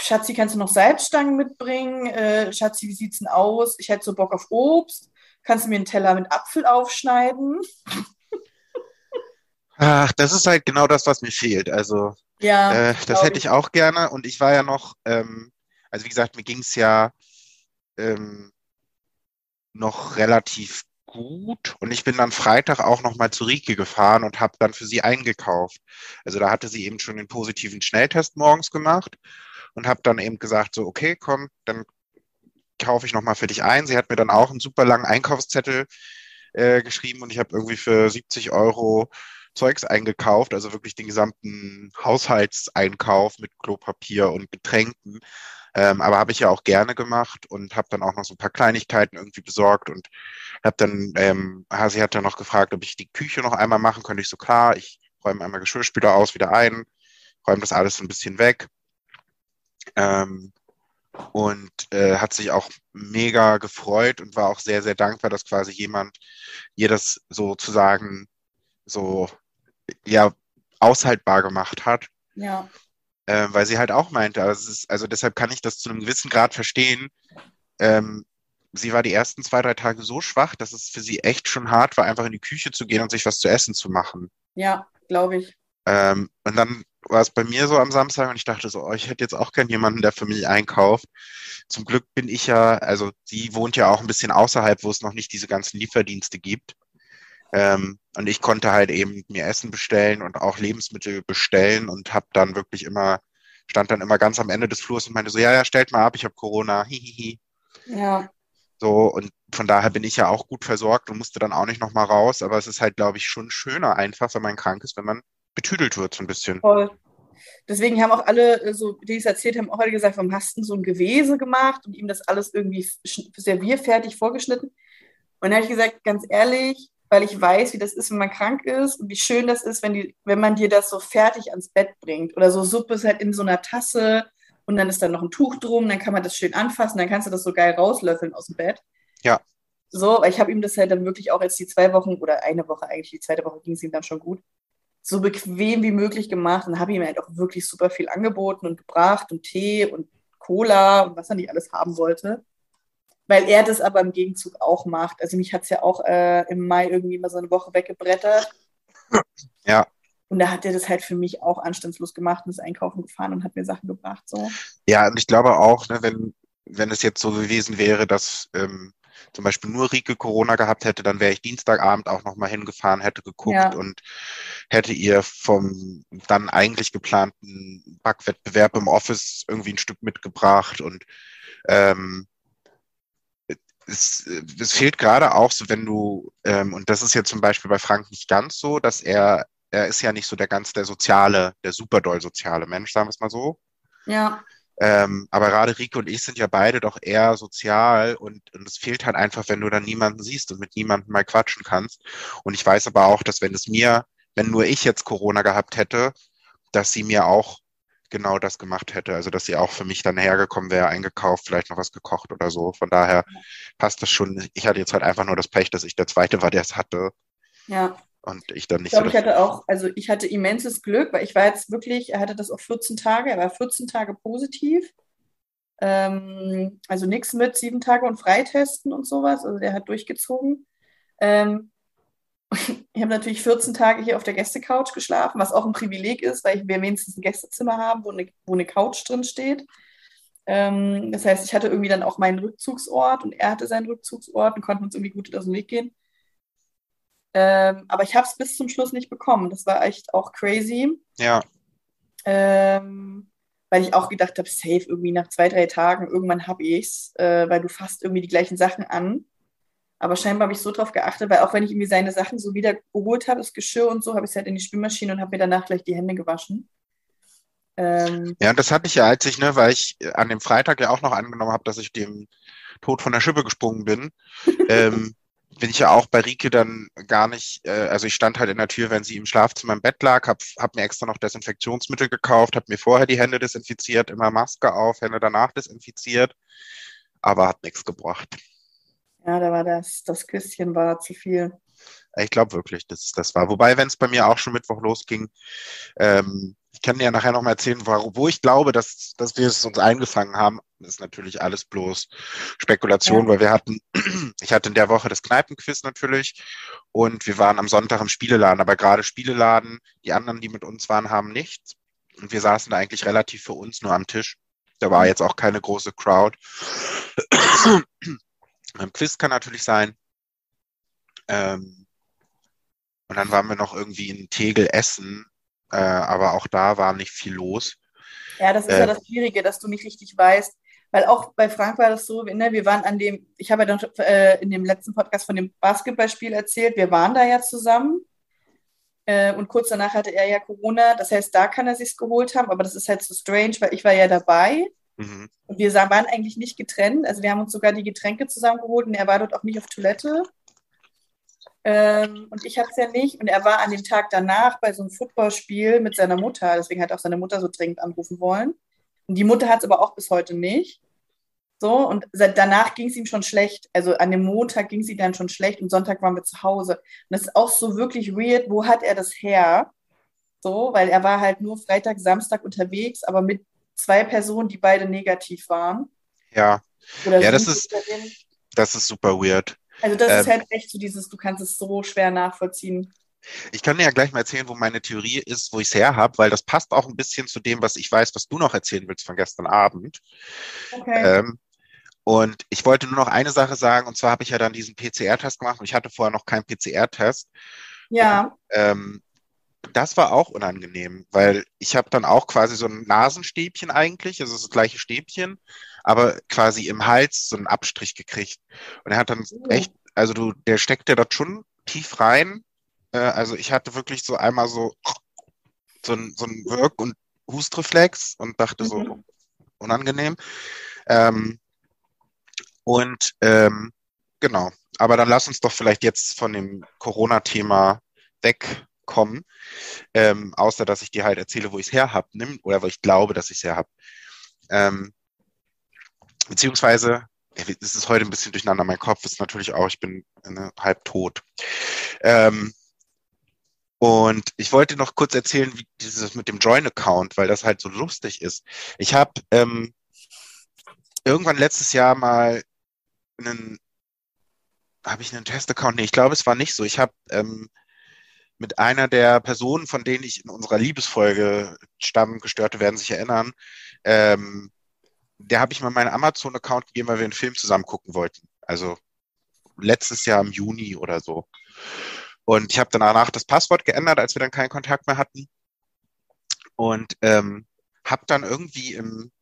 Schatzi, kannst du noch Salzstangen mitbringen? Äh, Schatzi, wie sieht's denn aus? Ich hätte so Bock auf Obst. Kannst du mir einen Teller mit Apfel aufschneiden? Ach, das ist halt genau das, was mir fehlt. Also, ja, äh, das hätte ich. ich auch gerne. Und ich war ja noch, ähm, also wie gesagt, mir ging es ja ähm, noch relativ gut. Und ich bin dann Freitag auch nochmal zu Rike gefahren und habe dann für sie eingekauft. Also da hatte sie eben schon den positiven Schnelltest morgens gemacht und habe dann eben gesagt, so, okay, komm, dann kaufe ich nochmal für dich ein. Sie hat mir dann auch einen super langen Einkaufszettel äh, geschrieben und ich habe irgendwie für 70 Euro Zeugs eingekauft, also wirklich den gesamten Haushaltseinkauf mit Klopapier und Getränken. Ähm, aber habe ich ja auch gerne gemacht und habe dann auch noch so ein paar Kleinigkeiten irgendwie besorgt und habe dann, ähm, Hasi hat dann noch gefragt, ob ich die Küche noch einmal machen könnte. Ich so, klar, ich räume einmal Geschirrspüler aus, wieder ein, räume das alles so ein bisschen weg. Ähm, und äh, hat sich auch mega gefreut und war auch sehr, sehr dankbar, dass quasi jemand ihr das sozusagen so, ja, aushaltbar gemacht hat. Ja äh, weil sie halt auch meinte, also, ist, also, deshalb kann ich das zu einem gewissen Grad verstehen. Ähm, sie war die ersten zwei, drei Tage so schwach, dass es für sie echt schon hart war, einfach in die Küche zu gehen und sich was zu essen zu machen. Ja, glaube ich. Ähm, und dann war es bei mir so am Samstag und ich dachte so, oh, ich hätte jetzt auch gern jemanden, der für mich einkauft. Zum Glück bin ich ja, also sie wohnt ja auch ein bisschen außerhalb, wo es noch nicht diese ganzen Lieferdienste gibt. Ähm, und ich konnte halt eben mir Essen bestellen und auch Lebensmittel bestellen und habe dann wirklich immer, stand dann immer ganz am Ende des Flurs und meinte so, ja, ja, stellt mal ab, ich habe Corona, hihihi. Ja. So, und von daher bin ich ja auch gut versorgt und musste dann auch nicht nochmal raus, aber es ist halt, glaube ich, schon schöner einfach, wenn man krank ist, wenn man betüdelt wird so ein bisschen. Voll. Deswegen haben auch alle, äh, so die es erzählt haben, auch alle gesagt, warum hast du so ein Gewese gemacht und ihm das alles irgendwie servierfertig vorgeschnitten. Und dann habe ich gesagt, ganz ehrlich, weil ich weiß, wie das ist, wenn man krank ist und wie schön das ist, wenn, die, wenn man dir das so fertig ans Bett bringt. Oder so Suppe ist halt in so einer Tasse und dann ist da noch ein Tuch drum, dann kann man das schön anfassen, dann kannst du das so geil rauslöffeln aus dem Bett. Ja. So, ich habe ihm das halt dann wirklich auch jetzt die zwei Wochen oder eine Woche eigentlich, die zweite Woche ging es ihm dann schon gut, so bequem wie möglich gemacht und habe ihm halt auch wirklich super viel angeboten und gebracht und Tee und Cola und was er nicht alles haben wollte weil er das aber im Gegenzug auch macht. Also mich hat es ja auch äh, im Mai irgendwie mal so eine Woche weggebrettert. Ja. Und da hat er das halt für mich auch anstandslos gemacht und ist einkaufen gefahren und hat mir Sachen gebracht. So. Ja, und ich glaube auch, ne, wenn, wenn es jetzt so gewesen wäre, dass ähm, zum Beispiel nur Rike Corona gehabt hätte, dann wäre ich Dienstagabend auch nochmal hingefahren, hätte geguckt ja. und hätte ihr vom dann eigentlich geplanten Backwettbewerb im Office irgendwie ein Stück mitgebracht und ähm, es, es fehlt gerade auch so, wenn du, ähm, und das ist ja zum Beispiel bei Frank nicht ganz so, dass er, er ist ja nicht so der ganz der soziale, der superdoll soziale Mensch, sagen wir es mal so. Ja. Ähm, aber gerade Rico und ich sind ja beide doch eher sozial und, und es fehlt halt einfach, wenn du dann niemanden siehst und mit niemandem mal quatschen kannst. Und ich weiß aber auch, dass wenn es mir, wenn nur ich jetzt Corona gehabt hätte, dass sie mir auch genau das gemacht hätte. Also, dass sie auch für mich dann hergekommen wäre, eingekauft, vielleicht noch was gekocht oder so. Von daher passt das schon. Ich hatte jetzt halt einfach nur das Pech, dass ich der Zweite war, der es hatte. Ja. Und ich dann nicht ich glaube, so. Ich hatte auch, also ich hatte immenses Glück, weil ich war jetzt wirklich, er hatte das auch 14 Tage, er war 14 Tage positiv. Ähm, also nichts mit sieben Tage und Freitesten und sowas. Also der hat durchgezogen. Ähm, ich habe natürlich 14 Tage hier auf der Gästecouch geschlafen, was auch ein Privileg ist, weil wir wenigstens ein Gästezimmer haben, wo eine, wo eine Couch drin steht. Ähm, das heißt, ich hatte irgendwie dann auch meinen Rückzugsort und er hatte seinen Rückzugsort und konnten uns irgendwie gut aus dem Weg gehen. Ähm, aber ich habe es bis zum Schluss nicht bekommen. Das war echt auch crazy. Ja. Ähm, weil ich auch gedacht habe, safe, irgendwie nach zwei, drei Tagen, irgendwann habe ich es, äh, weil du fasst irgendwie die gleichen Sachen an. Aber scheinbar habe ich so drauf geachtet, weil auch wenn ich irgendwie seine Sachen so wieder geholt habe, das Geschirr und so, habe ich es halt in die Spülmaschine und habe mir danach gleich die Hände gewaschen. Ähm, ja, das hatte ich ja, als ich, ne, weil ich an dem Freitag ja auch noch angenommen habe, dass ich dem Tod von der Schippe gesprungen bin. ähm, bin ich ja auch bei Rike dann gar nicht, äh, also ich stand halt in der Tür, wenn sie im Schlafzimmer im Bett lag, hab, hab mir extra noch Desinfektionsmittel gekauft, hab mir vorher die Hände desinfiziert, immer Maske auf, Hände danach desinfiziert, aber hat nichts gebracht. Ja, da war das, das Küsschen war zu viel. Ich glaube wirklich, dass das war. Wobei, wenn es bei mir auch schon Mittwoch losging, ähm, kann dir ja nachher nochmal erzählen, wo, ich glaube, dass, dass wir es uns eingefangen haben. Das ist natürlich alles bloß Spekulation, ja. weil wir hatten, ich hatte in der Woche das Kneipenquiz natürlich und wir waren am Sonntag im Spieleladen, aber gerade Spieleladen, die anderen, die mit uns waren, haben nichts. Und wir saßen da eigentlich relativ für uns nur am Tisch. Da war jetzt auch keine große Crowd. Beim Quiz kann natürlich sein. Ähm, und dann waren wir noch irgendwie in Tegel essen, äh, aber auch da war nicht viel los. Ja, das ist äh, ja das Schwierige, dass du nicht richtig weißt, weil auch bei Frank war das so, ne, wir waren an dem, ich habe ja dann äh, in dem letzten Podcast von dem Basketballspiel erzählt, wir waren da ja zusammen äh, und kurz danach hatte er ja Corona, das heißt, da kann er sich's geholt haben, aber das ist halt so strange, weil ich war ja dabei mhm. und wir waren eigentlich nicht getrennt, also wir haben uns sogar die Getränke zusammengeholt und er war dort auch nicht auf Toilette. Ähm, und ich hatte es ja nicht. Und er war an dem Tag danach bei so einem Footballspiel mit seiner Mutter. Deswegen hat auch seine Mutter so dringend anrufen wollen. Und die Mutter hat es aber auch bis heute nicht. So, und danach ging es ihm schon schlecht. Also an dem Montag ging es ihm dann schon schlecht und Sonntag waren wir zu Hause. Und das ist auch so wirklich weird, wo hat er das her? So, weil er war halt nur Freitag, Samstag unterwegs, aber mit zwei Personen, die beide negativ waren. Ja. Oder ja, das ist, das ist super weird. Also das ähm, ist halt echt so dieses, du kannst es so schwer nachvollziehen. Ich kann dir ja gleich mal erzählen, wo meine Theorie ist, wo ich es her habe, weil das passt auch ein bisschen zu dem, was ich weiß, was du noch erzählen willst von gestern Abend. Okay. Ähm, und ich wollte nur noch eine Sache sagen, und zwar habe ich ja dann diesen PCR-Test gemacht und ich hatte vorher noch keinen PCR-Test. Ja. Und, ähm, das war auch unangenehm, weil ich habe dann auch quasi so ein Nasenstäbchen eigentlich, also das gleiche Stäbchen, aber quasi im Hals so einen Abstrich gekriegt. Und er hat dann oh. echt, also du, der steckte dort schon tief rein. Äh, also ich hatte wirklich so einmal so so ein, so ein Wirk- und Hustreflex und dachte mhm. so unangenehm. Ähm, und ähm, genau, aber dann lass uns doch vielleicht jetzt von dem Corona-Thema wegkommen, ähm, außer dass ich dir halt erzähle, wo ich es her habe, oder wo ich glaube, dass ich es her habe. Ähm, beziehungsweise, es ist heute ein bisschen durcheinander, mein Kopf ist natürlich auch, ich bin ne, halb tot. Ähm, und ich wollte noch kurz erzählen, wie dieses mit dem Join-Account, weil das halt so lustig ist. Ich habe ähm, irgendwann letztes Jahr mal einen, habe ich einen Test-Account? Nee, ich glaube, es war nicht so. Ich habe ähm, mit einer der Personen, von denen ich in unserer Liebesfolge Stammgestörte werden sich erinnern, ähm, der habe ich mal meinen Amazon-Account gegeben, weil wir einen Film zusammen gucken wollten. Also letztes Jahr im Juni oder so. Und ich habe danach das Passwort geändert, als wir dann keinen Kontakt mehr hatten. Und ähm, habe dann irgendwie im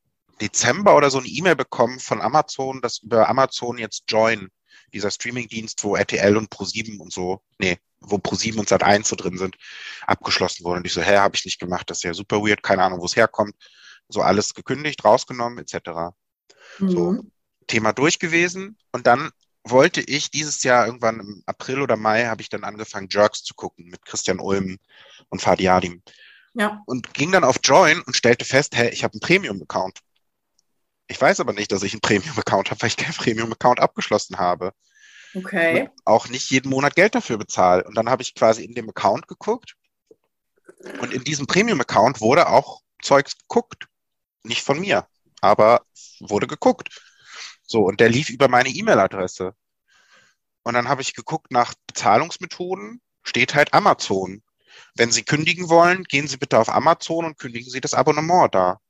Dezember oder so eine E-Mail bekommen von Amazon, dass über Amazon jetzt Join, dieser Streaming-Dienst, wo RTL und Pro7 und so, nee, wo Pro7 und Sat1 so drin sind, abgeschlossen wurde. Und ich so, hä, habe ich nicht gemacht, das ist ja super weird, keine Ahnung, wo es herkommt. So alles gekündigt, rausgenommen, etc. Mhm. So, Thema durch gewesen. Und dann wollte ich dieses Jahr irgendwann im April oder Mai habe ich dann angefangen, Jerks zu gucken mit Christian Ulm und Fadi Adim. Ja. Und ging dann auf Join und stellte fest, hey, ich habe einen Premium-Account. Ich weiß aber nicht, dass ich einen Premium-Account habe, weil ich keinen Premium-Account abgeschlossen habe. Okay. Und auch nicht jeden Monat Geld dafür bezahle. Und dann habe ich quasi in dem Account geguckt. Und in diesem Premium-Account wurde auch Zeugs geguckt. Nicht von mir, aber wurde geguckt. So, und der lief über meine E-Mail-Adresse. Und dann habe ich geguckt nach Bezahlungsmethoden, steht halt Amazon. Wenn Sie kündigen wollen, gehen Sie bitte auf Amazon und kündigen Sie das Abonnement da. Und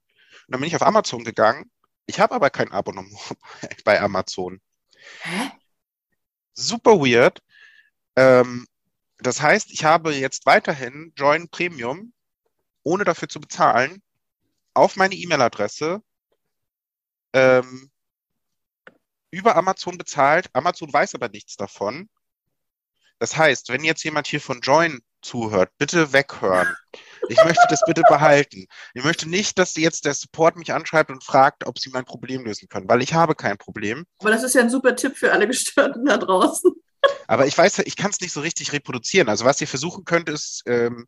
dann bin ich auf Amazon gegangen. Ich habe aber kein Abonnement bei Amazon. Hä? Super weird. Ähm, das heißt, ich habe jetzt weiterhin Join Premium, ohne dafür zu bezahlen, auf meine E-Mail-Adresse ähm, über Amazon bezahlt. Amazon weiß aber nichts davon. Das heißt, wenn jetzt jemand hier von Join zuhört, bitte weghören. Ich möchte das bitte behalten. Ich möchte nicht, dass jetzt der Support mich anschreibt und fragt, ob sie mein Problem lösen können, weil ich habe kein Problem. Aber das ist ja ein super Tipp für alle Gestörten da draußen. Aber ich weiß, ich kann es nicht so richtig reproduzieren. Also was ihr versuchen könnt, ist, ähm,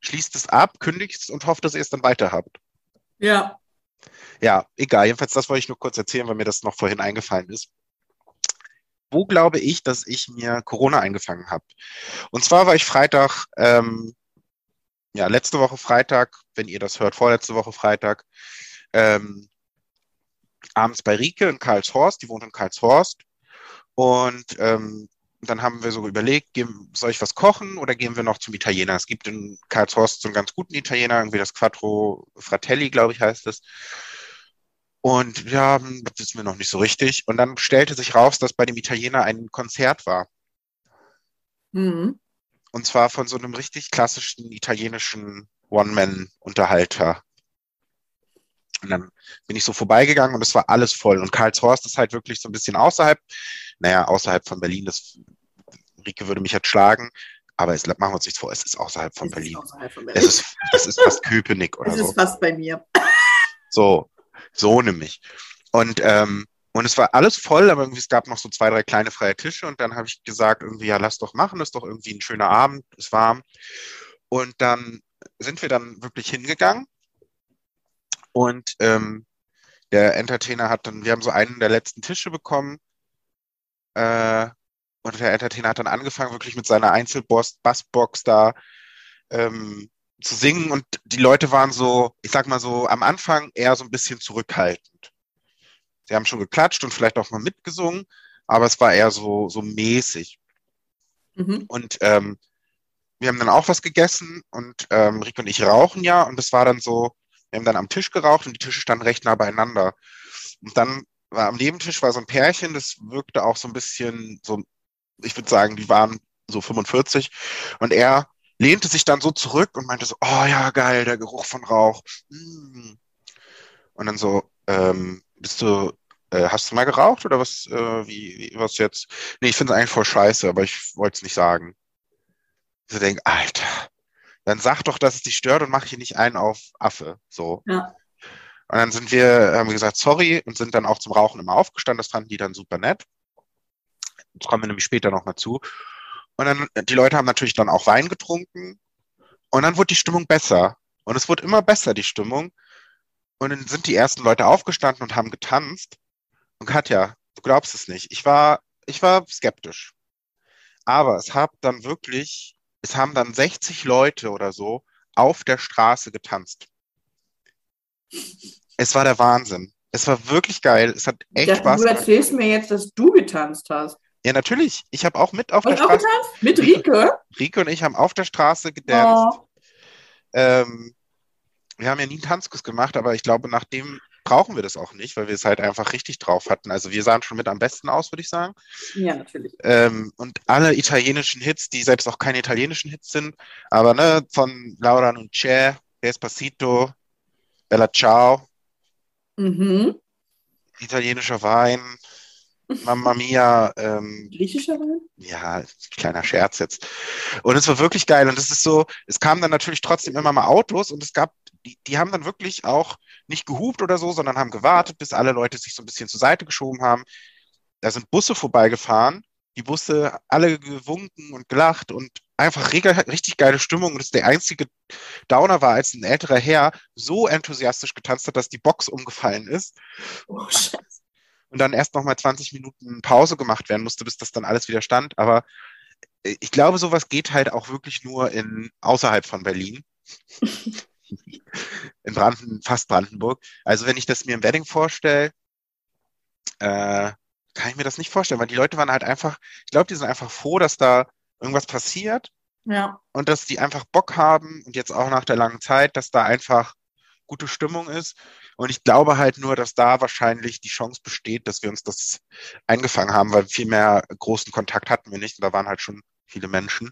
schließt es ab, kündigt es und hofft, dass ihr es dann weiter habt. Ja. Ja, egal. Jedenfalls, das wollte ich nur kurz erzählen, weil mir das noch vorhin eingefallen ist. Wo glaube ich, dass ich mir Corona eingefangen habe? Und zwar war ich Freitag, ähm, ja, letzte Woche Freitag, wenn ihr das hört, vorletzte Woche Freitag, ähm, abends bei Rike in Karlshorst, die wohnt in Karlshorst. Und ähm, dann haben wir so überlegt, gehen, soll ich was kochen oder gehen wir noch zum Italiener? Es gibt in Karlshorst so einen ganz guten Italiener, irgendwie das Quattro Fratelli, glaube ich, heißt es. Und ja, das wissen wir noch nicht so richtig. Und dann stellte sich raus, dass bei dem Italiener ein Konzert war. Mhm. Und zwar von so einem richtig klassischen italienischen One-Man-Unterhalter. Und dann bin ich so vorbeigegangen und es war alles voll. Und Karlshorst ist halt wirklich so ein bisschen außerhalb, naja, außerhalb von Berlin. Das, Rike würde mich jetzt schlagen, aber es, machen wir uns nichts vor, es ist außerhalb von, Es ist Berlin. außerhalb von Berlin. Es ist, das ist fast Köpenick oder Es so. ist fast bei mir. So, so nämlich. Und, ähm, und es war alles voll, aber irgendwie es gab noch so zwei, drei kleine freie Tische und dann habe ich gesagt, irgendwie, ja, lass doch machen, ist doch irgendwie ein schöner Abend, ist warm. Und dann sind wir dann wirklich hingegangen und ähm, der Entertainer hat dann, wir haben so einen der letzten Tische bekommen äh, und der Entertainer hat dann angefangen, wirklich mit seiner Einzelboss-Bassbox da ähm, zu singen und die Leute waren so, ich sag mal so, am Anfang eher so ein bisschen zurückhaltend. Sie haben schon geklatscht und vielleicht auch mal mitgesungen, aber es war eher so, so mäßig. Mhm. Und ähm, wir haben dann auch was gegessen und ähm, Rick und ich rauchen ja und es war dann so, wir haben dann am Tisch geraucht und die Tische standen recht nah beieinander. Und dann war am Nebentisch war so ein Pärchen, das wirkte auch so ein bisschen so, ich würde sagen, die waren so 45 und er lehnte sich dann so zurück und meinte so, oh ja, geil, der Geruch von Rauch. Mm. Und dann so, ähm, bist du, äh, hast du mal geraucht oder was, äh, wie, wie, was jetzt? Nee, ich finde es eigentlich voll scheiße, aber ich wollte es nicht sagen. Ich so denke, Alter, dann sag doch, dass es dich stört und mach hier nicht einen auf Affe. So. Ja. Und dann sind wir, haben wir gesagt, sorry, und sind dann auch zum Rauchen immer aufgestanden. Das fanden die dann super nett. Das kommen wir nämlich später nochmal zu. Und dann, die Leute haben natürlich dann auch Wein getrunken. Und dann wurde die Stimmung besser. Und es wurde immer besser, die Stimmung. Und dann sind die ersten Leute aufgestanden und haben getanzt. Und Katja, du glaubst es nicht. Ich war, ich war skeptisch. Aber es hat dann wirklich, es haben dann 60 Leute oder so auf der Straße getanzt. Es war der Wahnsinn. Es war wirklich geil. Es hat echt dachte, Spaß du gemacht. erzählst mir jetzt, dass du getanzt hast. Ja, natürlich. Ich habe auch mit auf der Und auch Straße. getanzt? Mit Rike? Rike und ich haben auf der Straße gedanced. Oh. Ähm, wir haben ja nie einen Tanzkurs gemacht, aber ich glaube, nach dem brauchen wir das auch nicht, weil wir es halt einfach richtig drauf hatten. Also wir sahen schon mit am besten aus, würde ich sagen. Ja, natürlich. Ähm, und alle italienischen Hits, die selbst auch keine italienischen Hits sind, aber ne, von Laura non c'è, Despacito, Bella Ciao, Mhm. italienischer Wein, Mamma Mia, ähm, Griechischer Wein? ja, kleiner Scherz jetzt. Und es war wirklich geil. Und es ist so, es kamen dann natürlich trotzdem immer mal Autos und es gab, die, die haben dann wirklich auch nicht gehupt oder so, sondern haben gewartet, bis alle Leute sich so ein bisschen zur Seite geschoben haben. Da sind Busse vorbeigefahren, die Busse alle gewunken und gelacht und einfach richtig geile Stimmung. Und das der einzige Downer war, als ein älterer Herr so enthusiastisch getanzt hat, dass die Box umgefallen ist Oh, Scheiße. Und dann erst nochmal 20 Minuten Pause gemacht werden musste, bis das dann alles wieder stand. Aber äh, ich glaube, sowas geht halt auch wirklich nur in außerhalb von Berlin. in Branden, fast Brandenburg. Also wenn ich das mir im Wedding vorstelle, äh, kann ich mir das nicht vorstellen, weil die Leute waren halt einfach, ich glaube, die sind einfach froh, dass da irgendwas passiert Ja. und dass die einfach Bock haben und jetzt auch nach der langen Zeit, dass da einfach gute Stimmung ist. Und ich glaube halt nur, dass da wahrscheinlich die Chance besteht, dass wir uns das eingefangen haben, weil viel mehr großen Kontakt hatten wir nicht. Und da waren halt schon viele Menschen.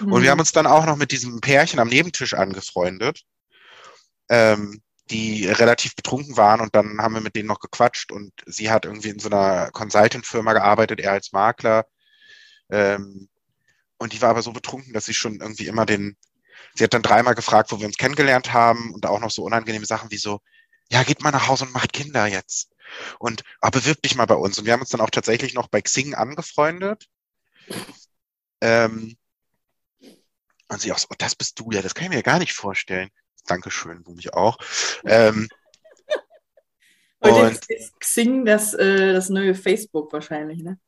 Mhm. Und wir haben uns dann auch noch mit diesem Pärchen am Nebentisch angefreundet, ähm, die relativ betrunken waren und dann haben wir mit denen noch gequatscht und sie hat irgendwie in so einer Consultant-Firma gearbeitet, er als Makler. Ähm, und die war aber so betrunken, dass sie schon irgendwie immer den, sie hat dann dreimal gefragt, wo wir uns kennengelernt haben und auch noch so unangenehme Sachen wie so, ja, geht mal nach Hause und macht Kinder jetzt. Und ah, bewirb dich mal bei uns. Und wir haben uns dann auch tatsächlich noch bei Xing angefreundet. Ähm, und sie auch so, oh, das bist du ja, das kann ich mir gar nicht vorstellen. Dankeschön, du mich auch. Ähm, und ist Xing das, äh, das neue Facebook wahrscheinlich, ne?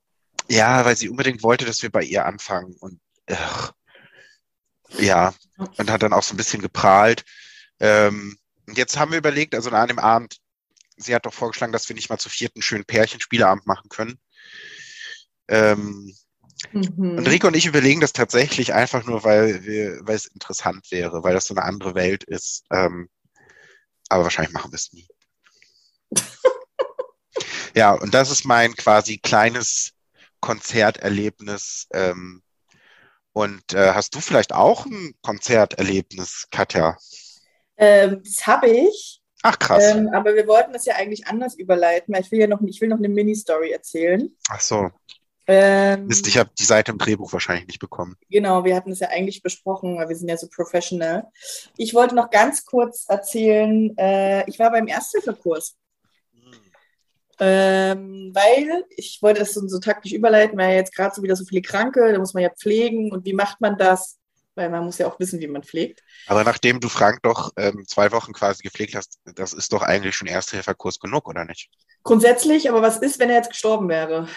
Ja, weil sie unbedingt wollte, dass wir bei ihr anfangen. Und ach, ja, und hat dann auch so ein bisschen geprahlt. Ähm, jetzt haben wir überlegt, also an dem Abend, sie hat doch vorgeschlagen, dass wir nicht mal zu vierten schönen Pärchen-Spieleabend machen können. Ähm, mhm. Und Rico und ich überlegen das tatsächlich einfach nur, weil, wir, weil es interessant wäre, weil das so eine andere Welt ist. Ähm, aber wahrscheinlich machen wir es nie. ja, und das ist mein quasi kleines Konzerterlebnis. Ähm, und äh, hast du vielleicht auch ein Konzerterlebnis, Katja? Ähm, das habe ich. Ach krass. Ähm, aber wir wollten das ja eigentlich anders überleiten, weil ich will ja noch, ich will noch eine Mini-Story erzählen. Ach so. Ähm, Mist, ich habe die Seite im Drehbuch wahrscheinlich nicht bekommen. Genau, wir hatten es ja eigentlich besprochen, weil wir sind ja so professional. Ich wollte noch ganz kurz erzählen, äh, ich war beim Ersthilfekurs. Hm. Ähm, weil ich wollte das so, so taktisch überleiten, weil jetzt gerade so wieder so viele Kranke, da muss man ja pflegen und wie macht man das? weil man muss ja auch wissen, wie man pflegt. Aber nachdem du Frank doch ähm, zwei Wochen quasi gepflegt hast, das ist doch eigentlich schon Ersthilferkurs genug, oder nicht? Grundsätzlich, aber was ist, wenn er jetzt gestorben wäre?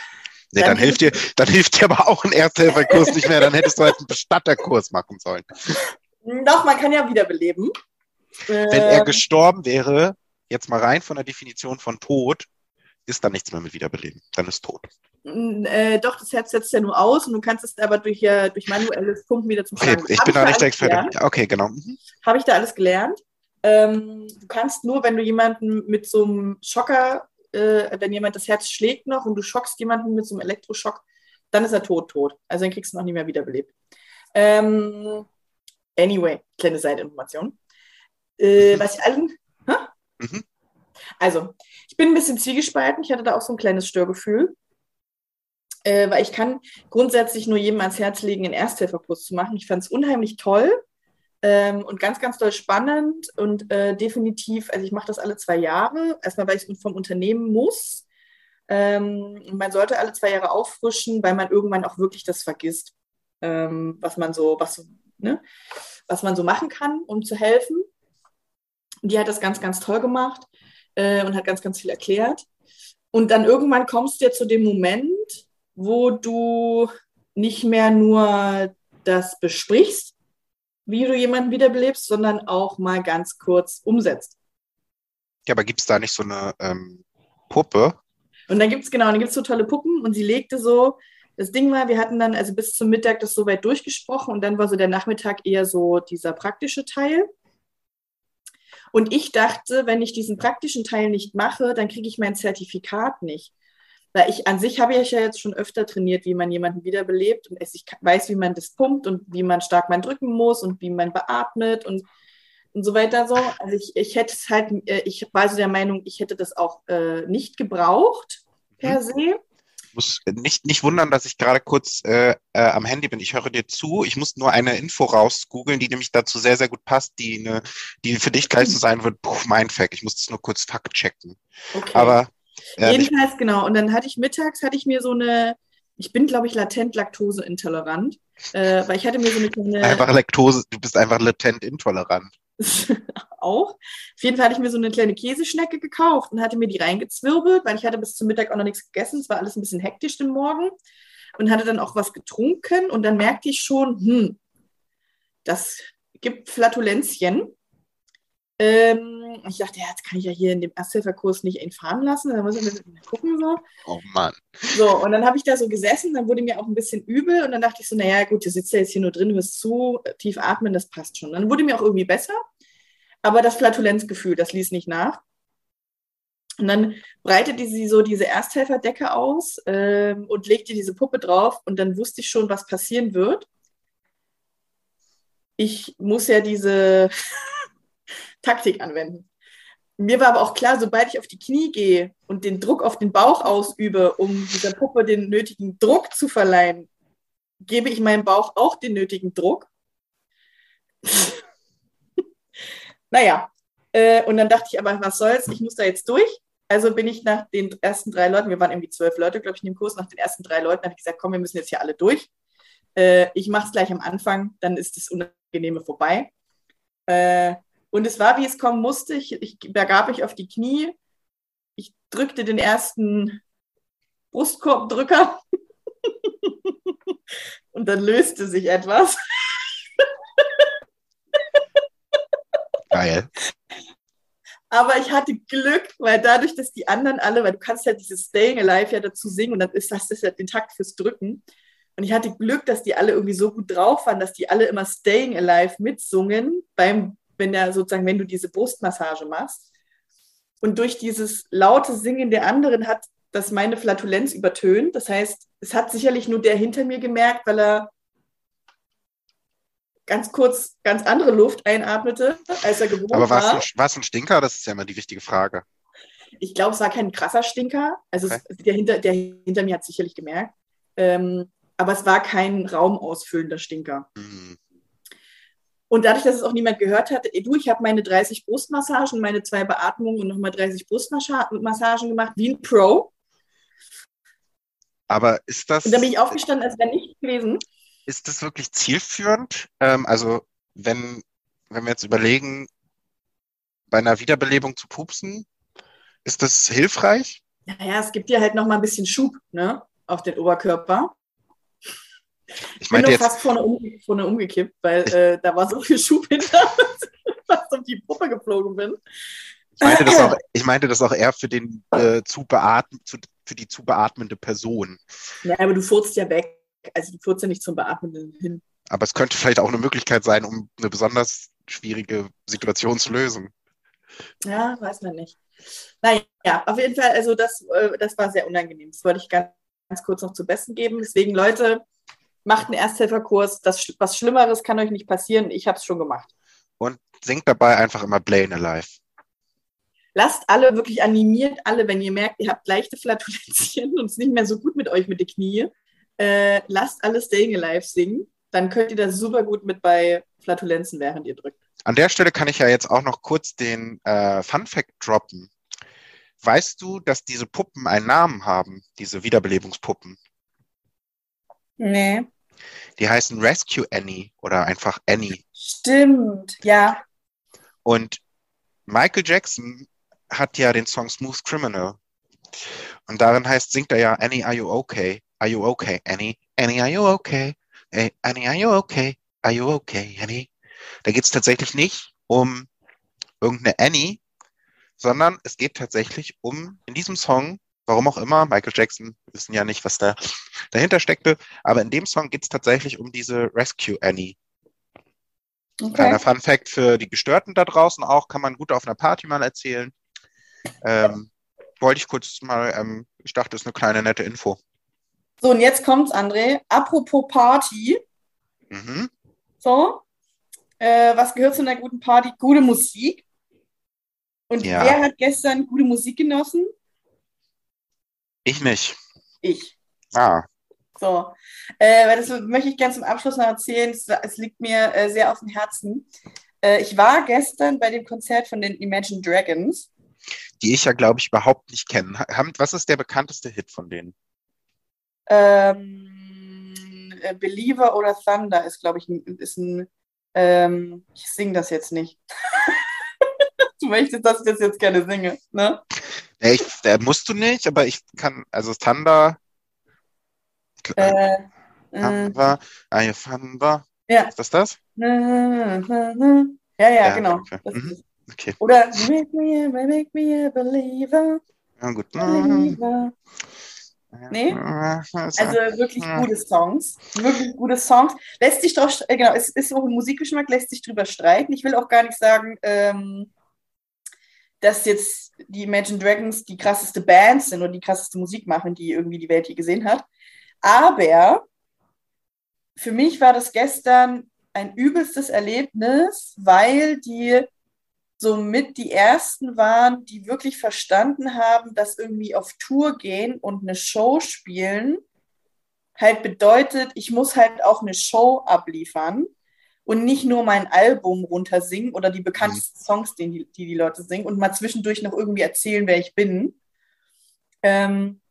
Nee, dann, dann hilft dir, dann hilft dir aber auch ein Ersthilferkurs nicht mehr, dann hättest du halt einen Bestatterkurs machen sollen. Doch, man kann ja wiederbeleben. Wenn er ähm. gestorben wäre, jetzt mal rein von der Definition von Tod, ist dann nichts mehr mit Wiederbeleben. Dann ist tot. Äh, doch, das Herz setzt ja nur aus und du kannst es aber durch, äh, durch manuelles Pumpen wieder zum Schlagen. Okay, ich bin da nicht der Experte. Gelernt. Okay, genau. Mhm. Habe ich da alles gelernt. Ähm, du kannst nur, wenn du jemanden mit so einem Schocker, äh, wenn jemand das Herz schlägt noch und du schockst jemanden mit so einem Elektroschock, dann ist er tot, tot. Also dann kriegst du noch nie mehr wiederbelebt. Ähm, anyway, kleine Seitinformation. Äh, mhm. Was ich allen. Mhm. Also, ich bin ein bisschen zwiegespalten. Ich hatte da auch so ein kleines Störgefühl. Äh, weil ich kann grundsätzlich nur jedem ans Herz legen, einen Ersthilferkurs zu machen. Ich fand es unheimlich toll ähm, und ganz, ganz toll spannend und äh, definitiv, also ich mache das alle zwei Jahre. Erstmal, weil ich es vom Unternehmen muss. Ähm, man sollte alle zwei Jahre auffrischen, weil man irgendwann auch wirklich das vergisst, ähm, was man so, was, ne, was man so machen kann, um zu helfen. Die hat das ganz, ganz toll gemacht äh, und hat ganz, ganz viel erklärt. Und dann irgendwann kommst du ja zu dem Moment, wo du nicht mehr nur das besprichst, wie du jemanden wiederbelebst, sondern auch mal ganz kurz umsetzt. Ja, aber gibt es da nicht so eine ähm, Puppe? Und dann gibt es genau, dann gibt es so tolle Puppen und sie legte so, das Ding war, wir hatten dann also bis zum Mittag das soweit durchgesprochen und dann war so der Nachmittag eher so dieser praktische Teil. Und ich dachte, wenn ich diesen praktischen Teil nicht mache, dann kriege ich mein Zertifikat nicht. Weil ich an sich habe ich ja jetzt schon öfter trainiert, wie man jemanden wiederbelebt und ich weiß, wie man das pumpt und wie man stark mal drücken muss und wie man beatmet und, und so weiter so. Also ich, ich hätte es halt, äh, ich war so der Meinung, ich hätte das auch äh, nicht gebraucht per mhm. se muss nicht, nicht wundern, dass ich gerade kurz äh, äh, am Handy bin. Ich höre dir zu. Ich muss nur eine Info rausgoogeln, die nämlich dazu sehr, sehr gut passt, die, ne, die für dich gleich so sein wird. Puh, mein Fact. Ich muss das nur kurz Fakt checken. Okay. Aber äh, jedenfalls genau. Und dann hatte ich mittags hatte ich mir so eine. Ich bin, glaube ich, latent laktoseintolerant, äh, weil ich hatte mir so eine kleine. Einfach Laktose. Du bist einfach latent intolerant. auch. Auf jeden Fall hatte ich mir so eine kleine Käseschnecke gekauft und hatte mir die reingezwirbelt, weil ich hatte bis zum Mittag auch noch nichts gegessen. Es war alles ein bisschen hektisch den Morgen und hatte dann auch was getrunken und dann merkte ich schon, hm, das gibt Flatulenzchen. Ähm, ich dachte, ja, jetzt kann ich ja hier in dem Ersthilferkurs nicht entfahren lassen. Dann muss ich mir gucken so. Oh Mann. So, und dann habe ich da so gesessen, dann wurde mir auch ein bisschen übel und dann dachte ich so, naja, gut, du sitzt ja jetzt hier nur drin, hörst zu, tief atmen, das passt schon. Dann wurde mir auch irgendwie besser. Aber das Flatulenzgefühl, das ließ nicht nach. Und dann breitete sie so diese Ersthelferdecke aus ähm, und legte diese Puppe drauf und dann wusste ich schon, was passieren wird. Ich muss ja diese Taktik anwenden. Mir war aber auch klar, sobald ich auf die Knie gehe und den Druck auf den Bauch ausübe, um dieser Puppe den nötigen Druck zu verleihen, gebe ich meinem Bauch auch den nötigen Druck. naja, äh, und dann dachte ich aber, was soll's, ich muss da jetzt durch. Also bin ich nach den ersten drei Leuten, wir waren irgendwie zwölf Leute, glaube ich, in dem Kurs, nach den ersten drei Leuten habe ich gesagt, komm, wir müssen jetzt hier alle durch. Äh, ich mache es gleich am Anfang, dann ist das Unangenehme vorbei. Äh, und es war, wie es kommen musste. Ich, ich begab mich auf die Knie. Ich drückte den ersten Brustkorbdrücker. und dann löste sich etwas. Geil. Aber ich hatte Glück, weil dadurch, dass die anderen alle, weil du kannst ja dieses Staying Alive ja dazu singen und dann ist das, das ja den Takt fürs Drücken. Und ich hatte Glück, dass die alle irgendwie so gut drauf waren, dass die alle immer Staying Alive mitsungen, beim, wenn der sozusagen, wenn du diese Brustmassage machst. Und durch dieses laute Singen der anderen hat das meine Flatulenz übertönt. Das heißt, es hat sicherlich nur der hinter mir gemerkt, weil er ganz kurz ganz andere Luft einatmete, als er gewohnt Aber war. war es ein Stinker? Das ist ja immer die wichtige Frage. Ich glaube, es war kein krasser Stinker. Also okay. es, der, hinter, der hinter mir hat sicherlich gemerkt. Ähm, aber es war kein raumausfüllender Stinker. Mhm. Und dadurch, dass es auch niemand gehört hatte, ey, du, ich habe meine 30 Brustmassagen, meine zwei Beatmungen und nochmal 30 Brustmassagen gemacht, wie ein Pro. Aber ist das. Und dann bin ich aufgestanden, als wäre nichts gewesen ist das wirklich zielführend? Ähm, also wenn, wenn wir jetzt überlegen, bei einer Wiederbelebung zu pupsen, ist das hilfreich? Naja, es gibt dir halt noch mal ein bisschen Schub ne, auf den Oberkörper. Ich bin jetzt, fast vorne, um, vorne umgekippt, weil äh, da war so viel Schub hinter, dass ich fast auf die Puppe geflogen bin. Ich meinte das auch, ich meinte das auch eher für, den, äh, zu beatmen, zu, für die zu beatmende Person. Ja, aber du furzt ja weg also die Furze nicht zum Beatmen hin. Aber es könnte vielleicht auch eine Möglichkeit sein, um eine besonders schwierige Situation zu lösen. Ja, weiß man nicht. Naja, auf jeden Fall, also das, äh, das war sehr unangenehm. Das wollte ich ganz, ganz kurz noch zu Besten geben. Deswegen, Leute, macht einen Ersthelferkurs. Das, was Schlimmeres kann euch nicht passieren. Ich habe es schon gemacht. Und singt dabei einfach immer Blaine Alive. Lasst alle wirklich animiert, alle, wenn ihr merkt, ihr habt leichte Flatulenzien und es nicht mehr so gut mit euch mit den Knie, äh, lasst alle Staying Alive singen. Dann könnt ihr das super gut mit bei Flatulenzen, während ihr drückt. An der Stelle kann ich ja jetzt auch noch kurz den äh, Fun Fact droppen. Weißt du, dass diese Puppen einen Namen haben, diese Wiederbelebungspuppen? Nee. Die heißen Rescue Annie oder einfach Annie. Stimmt, ja. Und Michael Jackson hat ja den Song Smooth Criminal. Und darin heißt, singt er ja Annie, are you okay? Are you okay, Annie? Annie, are you okay? Hey, Annie, are you okay? Are you okay, Annie? Da geht es tatsächlich nicht um irgendeine Annie, sondern es geht tatsächlich um, in diesem Song, warum auch immer, Michael Jackson, wissen ja nicht, was da dahinter steckte, aber in dem Song geht es tatsächlich um diese Rescue Annie. Okay. Kleiner Fun Fact für die Gestörten da draußen auch, kann man gut auf einer Party mal erzählen. Ähm, wollte ich kurz mal, ähm, ich dachte, das ist eine kleine nette Info. So, und jetzt kommt's, André. Apropos Party. Mhm. So, äh, was gehört zu einer guten Party? Gute Musik. Und Ja. wer hat gestern gute Musik genossen? Ich nicht. Ich. Ah, So, äh, weil das möchte ich gerne zum Abschluss noch erzählen. Es, es liegt mir äh, sehr auf dem Herzen. Äh, ich war gestern bei dem Konzert von den Imagine Dragons. die ich ja, glaube ich, überhaupt nicht kenne. Was ist der bekannteste Hit von denen? Ähm, äh, Believer oder Thunder ist, glaube ich, ein, ist ein. Ähm, ich singe das jetzt nicht. du möchtest, dass ich das jetzt gerne singe, ne? Nee, ich, äh, musst du nicht, aber ich kann, also Thunder, Äh, äh, Thunder, Aye, Thunder, ja. ist das das? Ja, ja, Ja, genau. okay. Mhm. Okay, oder make me, a, make me a believer. ja gut. believer. Nee? Also, wirklich gute Songs. Wirklich gute Songs. Lässt sich doch, äh, genau, es ist auch ein Musikgeschmack, lässt sich drüber streiten. Ich will auch gar nicht sagen, ähm, dass jetzt die Imagine Dragons die krasseste Band sind und die krasseste Musik machen, die irgendwie die Welt je gesehen hat. Aber für mich war das gestern ein übelstes Erlebnis, weil die somit die ersten waren, die wirklich verstanden haben, dass irgendwie auf Tour gehen und eine Show spielen halt bedeutet, ich muss halt auch eine Show abliefern und nicht nur mein Album runtersingen oder die bekanntesten mhm. Songs, die, die die Leute singen und mal zwischendurch noch irgendwie erzählen, wer ich bin. Ähm,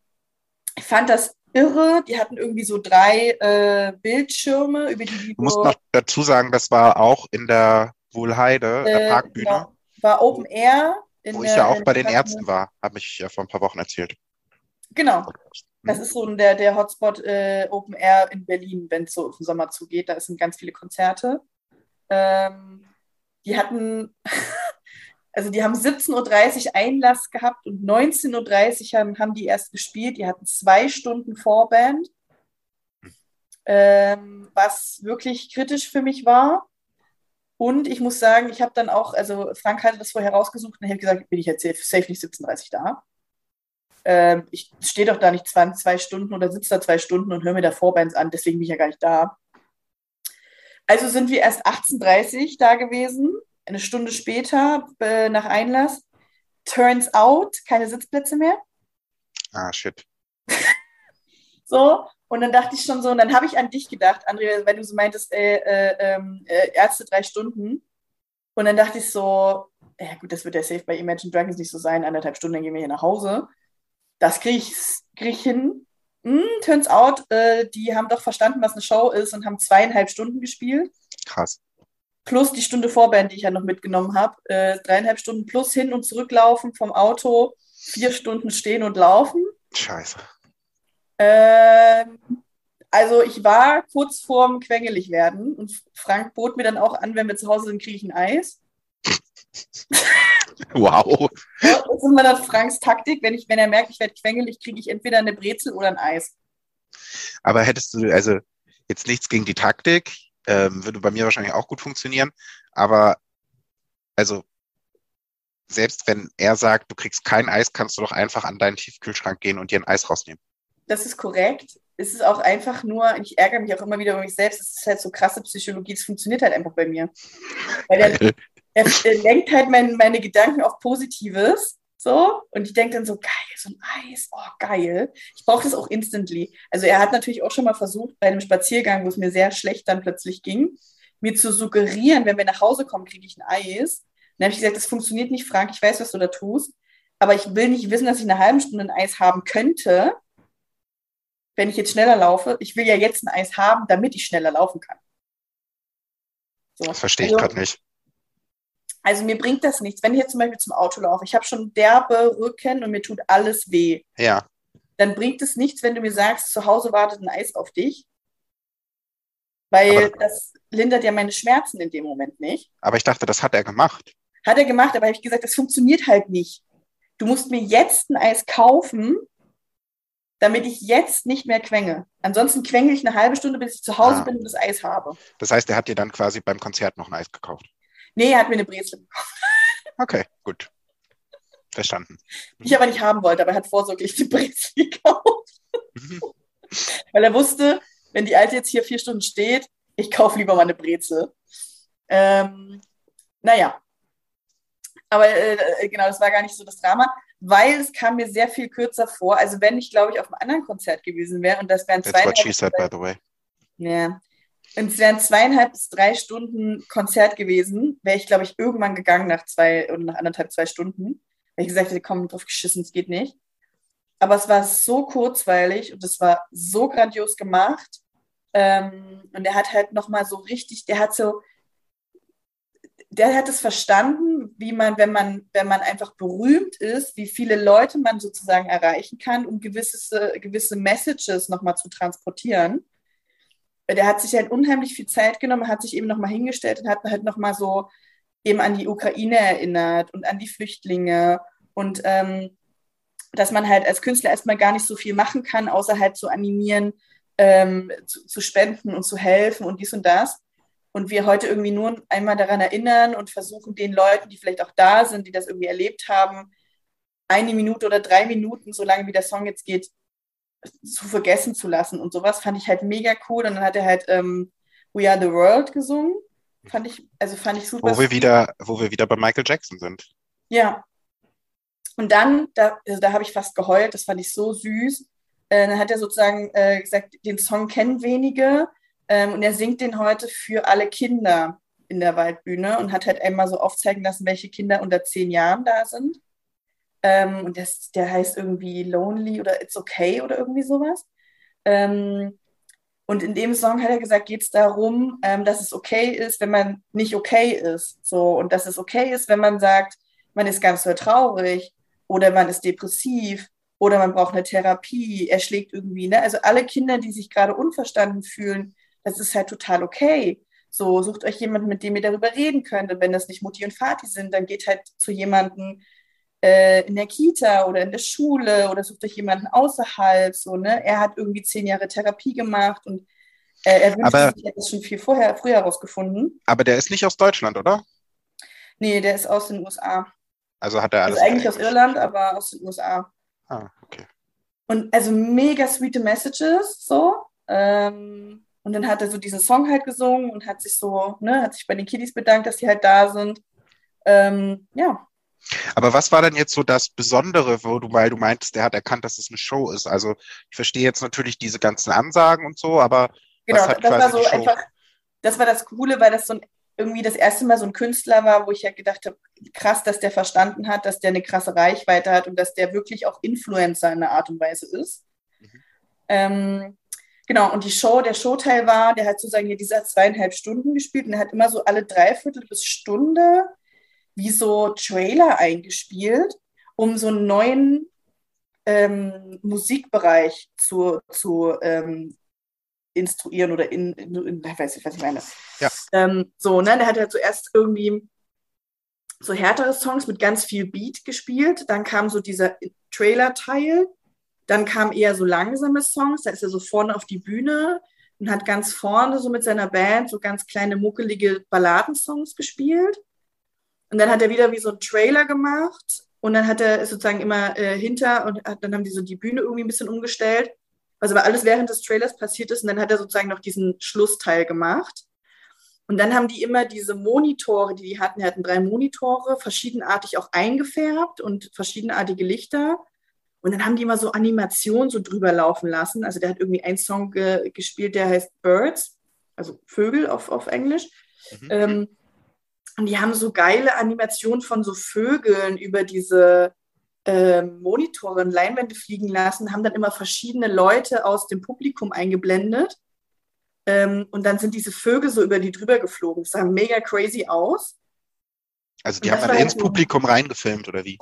ich fand das irre. Die hatten irgendwie so drei äh, Bildschirme, über die die Du musst noch dazu sagen, das war auch in der Wohlheide, äh, der Parkbühne. Genau. War Open Air. wo ich ja auch bei den Ärzten war, habe ich ja vor ein paar Wochen erzählt. Genau. Das mhm. ist so der, der Hotspot äh, Open Air in Berlin, wenn es so den Sommer zugeht. Da sind ganz viele Konzerte. Ähm, die hatten, also die haben 17.30 Uhr Einlass gehabt und 19.30 Uhr haben, haben die erst gespielt. Die hatten zwei Stunden Vorband, ähm, was wirklich kritisch für mich war. Und ich muss sagen, ich habe dann auch, also Frank hatte das vorher rausgesucht und ich habe gesagt, bin ich jetzt safe, safe nicht 17.30 Uhr da äh, ich stehe doch da nicht zwei, zwei Stunden oder sitze da zwei Stunden und höre mir da Vorbands an, deswegen bin ich ja gar nicht da. Also sind wir erst 18.30 Uhr da gewesen, eine Stunde später äh, nach Einlass. Turns out, keine Sitzplätze mehr. Ah, shit. so, und dann dachte ich schon so, und dann habe ich an dich gedacht, Andrea, weil du so meintest, äh, äh, ähm, äh, Ärzte drei Stunden. Und dann dachte ich so, ja gut, das wird ja safe bei Imagine Dragons nicht so sein, anderthalb Stunden, dann gehen wir hier nach Hause das kriege ich, krieg ich hin. Hm, turns out, äh, die haben doch verstanden, was eine Show ist und haben zweieinhalb Stunden gespielt. Krass. Plus die Stunde Vorband, die ich ja noch mitgenommen habe. Äh, dreieinhalb Stunden plus hin und zurücklaufen vom Auto, vier Stunden stehen und laufen. Scheiße. Ähm, also ich war kurz vorm Quengelig werden und Frank bot mir dann auch an, wenn wir zu Hause sind, kriege ich ein Eis. Wow. das ist immer dann Franks Taktik. Wenn, ich, wenn er merkt, ich werde quengelig, kriege ich entweder eine Brezel oder ein Eis. Aber hättest du, also jetzt nichts gegen die Taktik, ähm, würde bei mir wahrscheinlich auch gut funktionieren. Aber also selbst wenn er sagt, du kriegst kein Eis, kannst du doch einfach an deinen Tiefkühlschrank gehen und dir ein Eis rausnehmen. Das ist korrekt. Es ist auch einfach nur, ich ärgere mich auch immer wieder über mich selbst, es ist halt so krasse Psychologie, es funktioniert halt einfach bei mir. Weil der, er, er lenkt halt mein, meine Gedanken auf Positives. So, und ich denke dann so, geil, so ein Eis, oh geil. Ich brauche das auch instantly. Also er hat natürlich auch schon mal versucht, bei einem Spaziergang, wo es mir sehr schlecht dann plötzlich ging, mir zu suggerieren, wenn wir nach Hause kommen, kriege ich ein Eis. Dann habe ich gesagt, das funktioniert nicht, Frank, ich weiß, was du da tust, aber ich will nicht wissen, dass ich eine halbe Stunde ein Eis haben könnte, wenn ich jetzt schneller laufe. Ich will ja jetzt ein Eis haben, damit ich schneller laufen kann. So. Das verstehe ich also, gerade nicht. Also mir bringt das nichts. Wenn ich jetzt zum Beispiel zum Auto laufe, ich habe schon derbe Rücken und mir tut alles weh. Ja. Dann bringt es nichts, wenn du mir sagst, zu Hause wartet ein Eis auf dich. Weil aber, das lindert ja meine Schmerzen in dem Moment nicht. Aber ich dachte, das hat er gemacht. Hat er gemacht, aber habe ich gesagt, das funktioniert halt nicht. Du musst mir jetzt ein Eis kaufen, damit ich jetzt nicht mehr quenge. Ansonsten quengel ich eine halbe Stunde, bis ich zu Hause ah. bin und das Eis habe. Das heißt, er hat dir dann quasi beim Konzert noch ein Eis gekauft. Nee, er hat mir eine Brezel gekauft. Okay, gut. Verstanden. Ich aber nicht haben wollte, aber er hat vorsorglich die Brezel gekauft. Mhm. Weil er wusste, wenn die Alte jetzt hier vier Stunden steht, ich kaufe lieber mal eine Brezel. Ähm, naja. Aber äh, genau, das war gar nicht so das Drama, weil es kam mir sehr viel kürzer vor. Also wenn ich, glaube ich, auf einem anderen Konzert gewesen wäre und das wären zwei. That's what she said, by the way. Ja, und es wären zweieinhalb bis drei Stunden Konzert gewesen, wäre ich, glaube ich, irgendwann gegangen nach zwei oder nach anderthalb, zwei Stunden. Weil ich gesagt hätte, komm, drauf geschissen, es geht nicht. Aber es war so kurzweilig und es war so grandios gemacht. Ähm, und er hat halt nochmal so richtig, der hat so, der hat es verstanden, wie man, wenn man, wenn man einfach berühmt ist, wie viele Leute man sozusagen erreichen kann, um gewisse, gewisse Messages nochmal zu transportieren der hat sich halt unheimlich viel Zeit genommen, hat sich eben nochmal hingestellt und hat halt nochmal so eben an die Ukraine erinnert und an die Flüchtlinge und ähm, dass man halt als Künstler erstmal gar nicht so viel machen kann, außer halt zu animieren, ähm, zu, zu, spenden und zu helfen und dies und das. und wir heute irgendwie nur einmal daran erinnern und versuchen den Leuten, die vielleicht auch da sind, die das irgendwie erlebt haben, eine Minute oder drei Minuten, so lange wie der Song jetzt geht, zu vergessen zu lassen und sowas fand ich halt mega cool. Und dann hat er halt ähm, We Are the World gesungen. Fand ich, also fand ich super. Wo wir wieder, wo wir wieder bei Michael Jackson sind. Ja. Und dann, da, also da habe ich fast geheult, das fand ich so süß. Äh, dann hat er sozusagen äh, gesagt, den Song kennen wenige ähm, und er singt den heute für alle Kinder in der Waldbühne und hat halt einmal so aufzeigen lassen, welche Kinder unter zehn Jahren da sind. Ähm, und das, der heißt irgendwie Lonely oder It's Okay oder irgendwie sowas. Ähm, und in dem Song hat er gesagt, geht es darum, ähm, dass es okay ist, wenn man nicht okay ist. So, und dass es okay ist, wenn man sagt, man ist ganz so traurig oder man ist depressiv oder man braucht eine Therapie, er schlägt irgendwie. Ne? Also alle Kinder, die sich gerade unverstanden fühlen, das ist halt total okay. So, sucht euch jemanden, mit dem ihr darüber reden könnt. Und wenn das nicht Mutti und Vati sind, dann geht halt zu jemandem, äh, in der Kita oder in der Schule oder sucht euch jemanden außerhalb. So, ne? Er hat irgendwie zehn Jahre Therapie gemacht und äh, er wünscht Aber- sich, er hätte es schon viel vorher, früher herausgefunden. Aber der ist nicht aus Deutschland, oder? Nee, der ist aus den USA. Also hat er alles. Also eigentlich aus. Irland, aber aus den USA. Ah, okay. Und also mega sweete Messages, so. Ähm, und dann hat er so diesen Song halt gesungen und hat sich so, ne, hat sich bei den Kiddies bedankt, dass die halt da sind. Ähm, ja, Aber was war denn jetzt so das Besondere, wo du, weil du meintest, der hat erkannt, dass es eine Show ist? Also ich verstehe jetzt natürlich diese ganzen Ansagen und so, aber genau, das war so einfach, das war das Coole, weil das so ein, irgendwie das erste Mal so ein Künstler war, wo ich ja gedacht habe, krass, dass der verstanden hat, dass der eine krasse Reichweite hat und dass der wirklich auch Influencer in einer Art und Weise ist. Mhm. Ähm, genau, und die Show, der Showteil war, der hat sozusagen hier diese zweieinhalb Stunden gespielt und er hat immer so alle Dreiviertel bis Stunde wie so Trailer eingespielt, um so einen neuen ähm, Musikbereich zu, zu ähm, instruieren oder in, in, in ich weiß nicht, was ich meine. Ja. Ähm, so, ne, der hat ja zuerst irgendwie so härtere Songs mit ganz viel Beat gespielt, dann kam so dieser Trailer-Teil, dann kamen eher so langsame Songs, da ist er so vorne auf die Bühne und hat ganz vorne so mit seiner Band so ganz kleine muckelige Balladensongs gespielt. Und dann hat er wieder wie so einen Trailer gemacht und dann hat er sozusagen immer äh, hinter und hat, dann haben die so die Bühne irgendwie ein bisschen umgestellt, was aber alles während des Trailers passiert ist und dann hat er sozusagen noch diesen Schlussteil gemacht. Und dann haben die immer diese Monitore, die die hatten, die hatten drei Monitore, verschiedenartig auch eingefärbt und verschiedenartige Lichter. Und dann haben die immer so Animationen so drüber laufen lassen. Also der hat irgendwie einen Song ge gespielt, der heißt Birds, also Vögel auf, auf Englisch. Mhm. Ähm, und die haben so geile Animationen von so Vögeln über diese ähm, Monitore und Leinwände fliegen lassen, haben dann immer verschiedene Leute aus dem Publikum eingeblendet. Ähm, und dann sind diese Vögel so über die drüber geflogen. Das sah mega crazy aus. Also die Und haben dann ins so- Publikum reingefilmt, oder wie?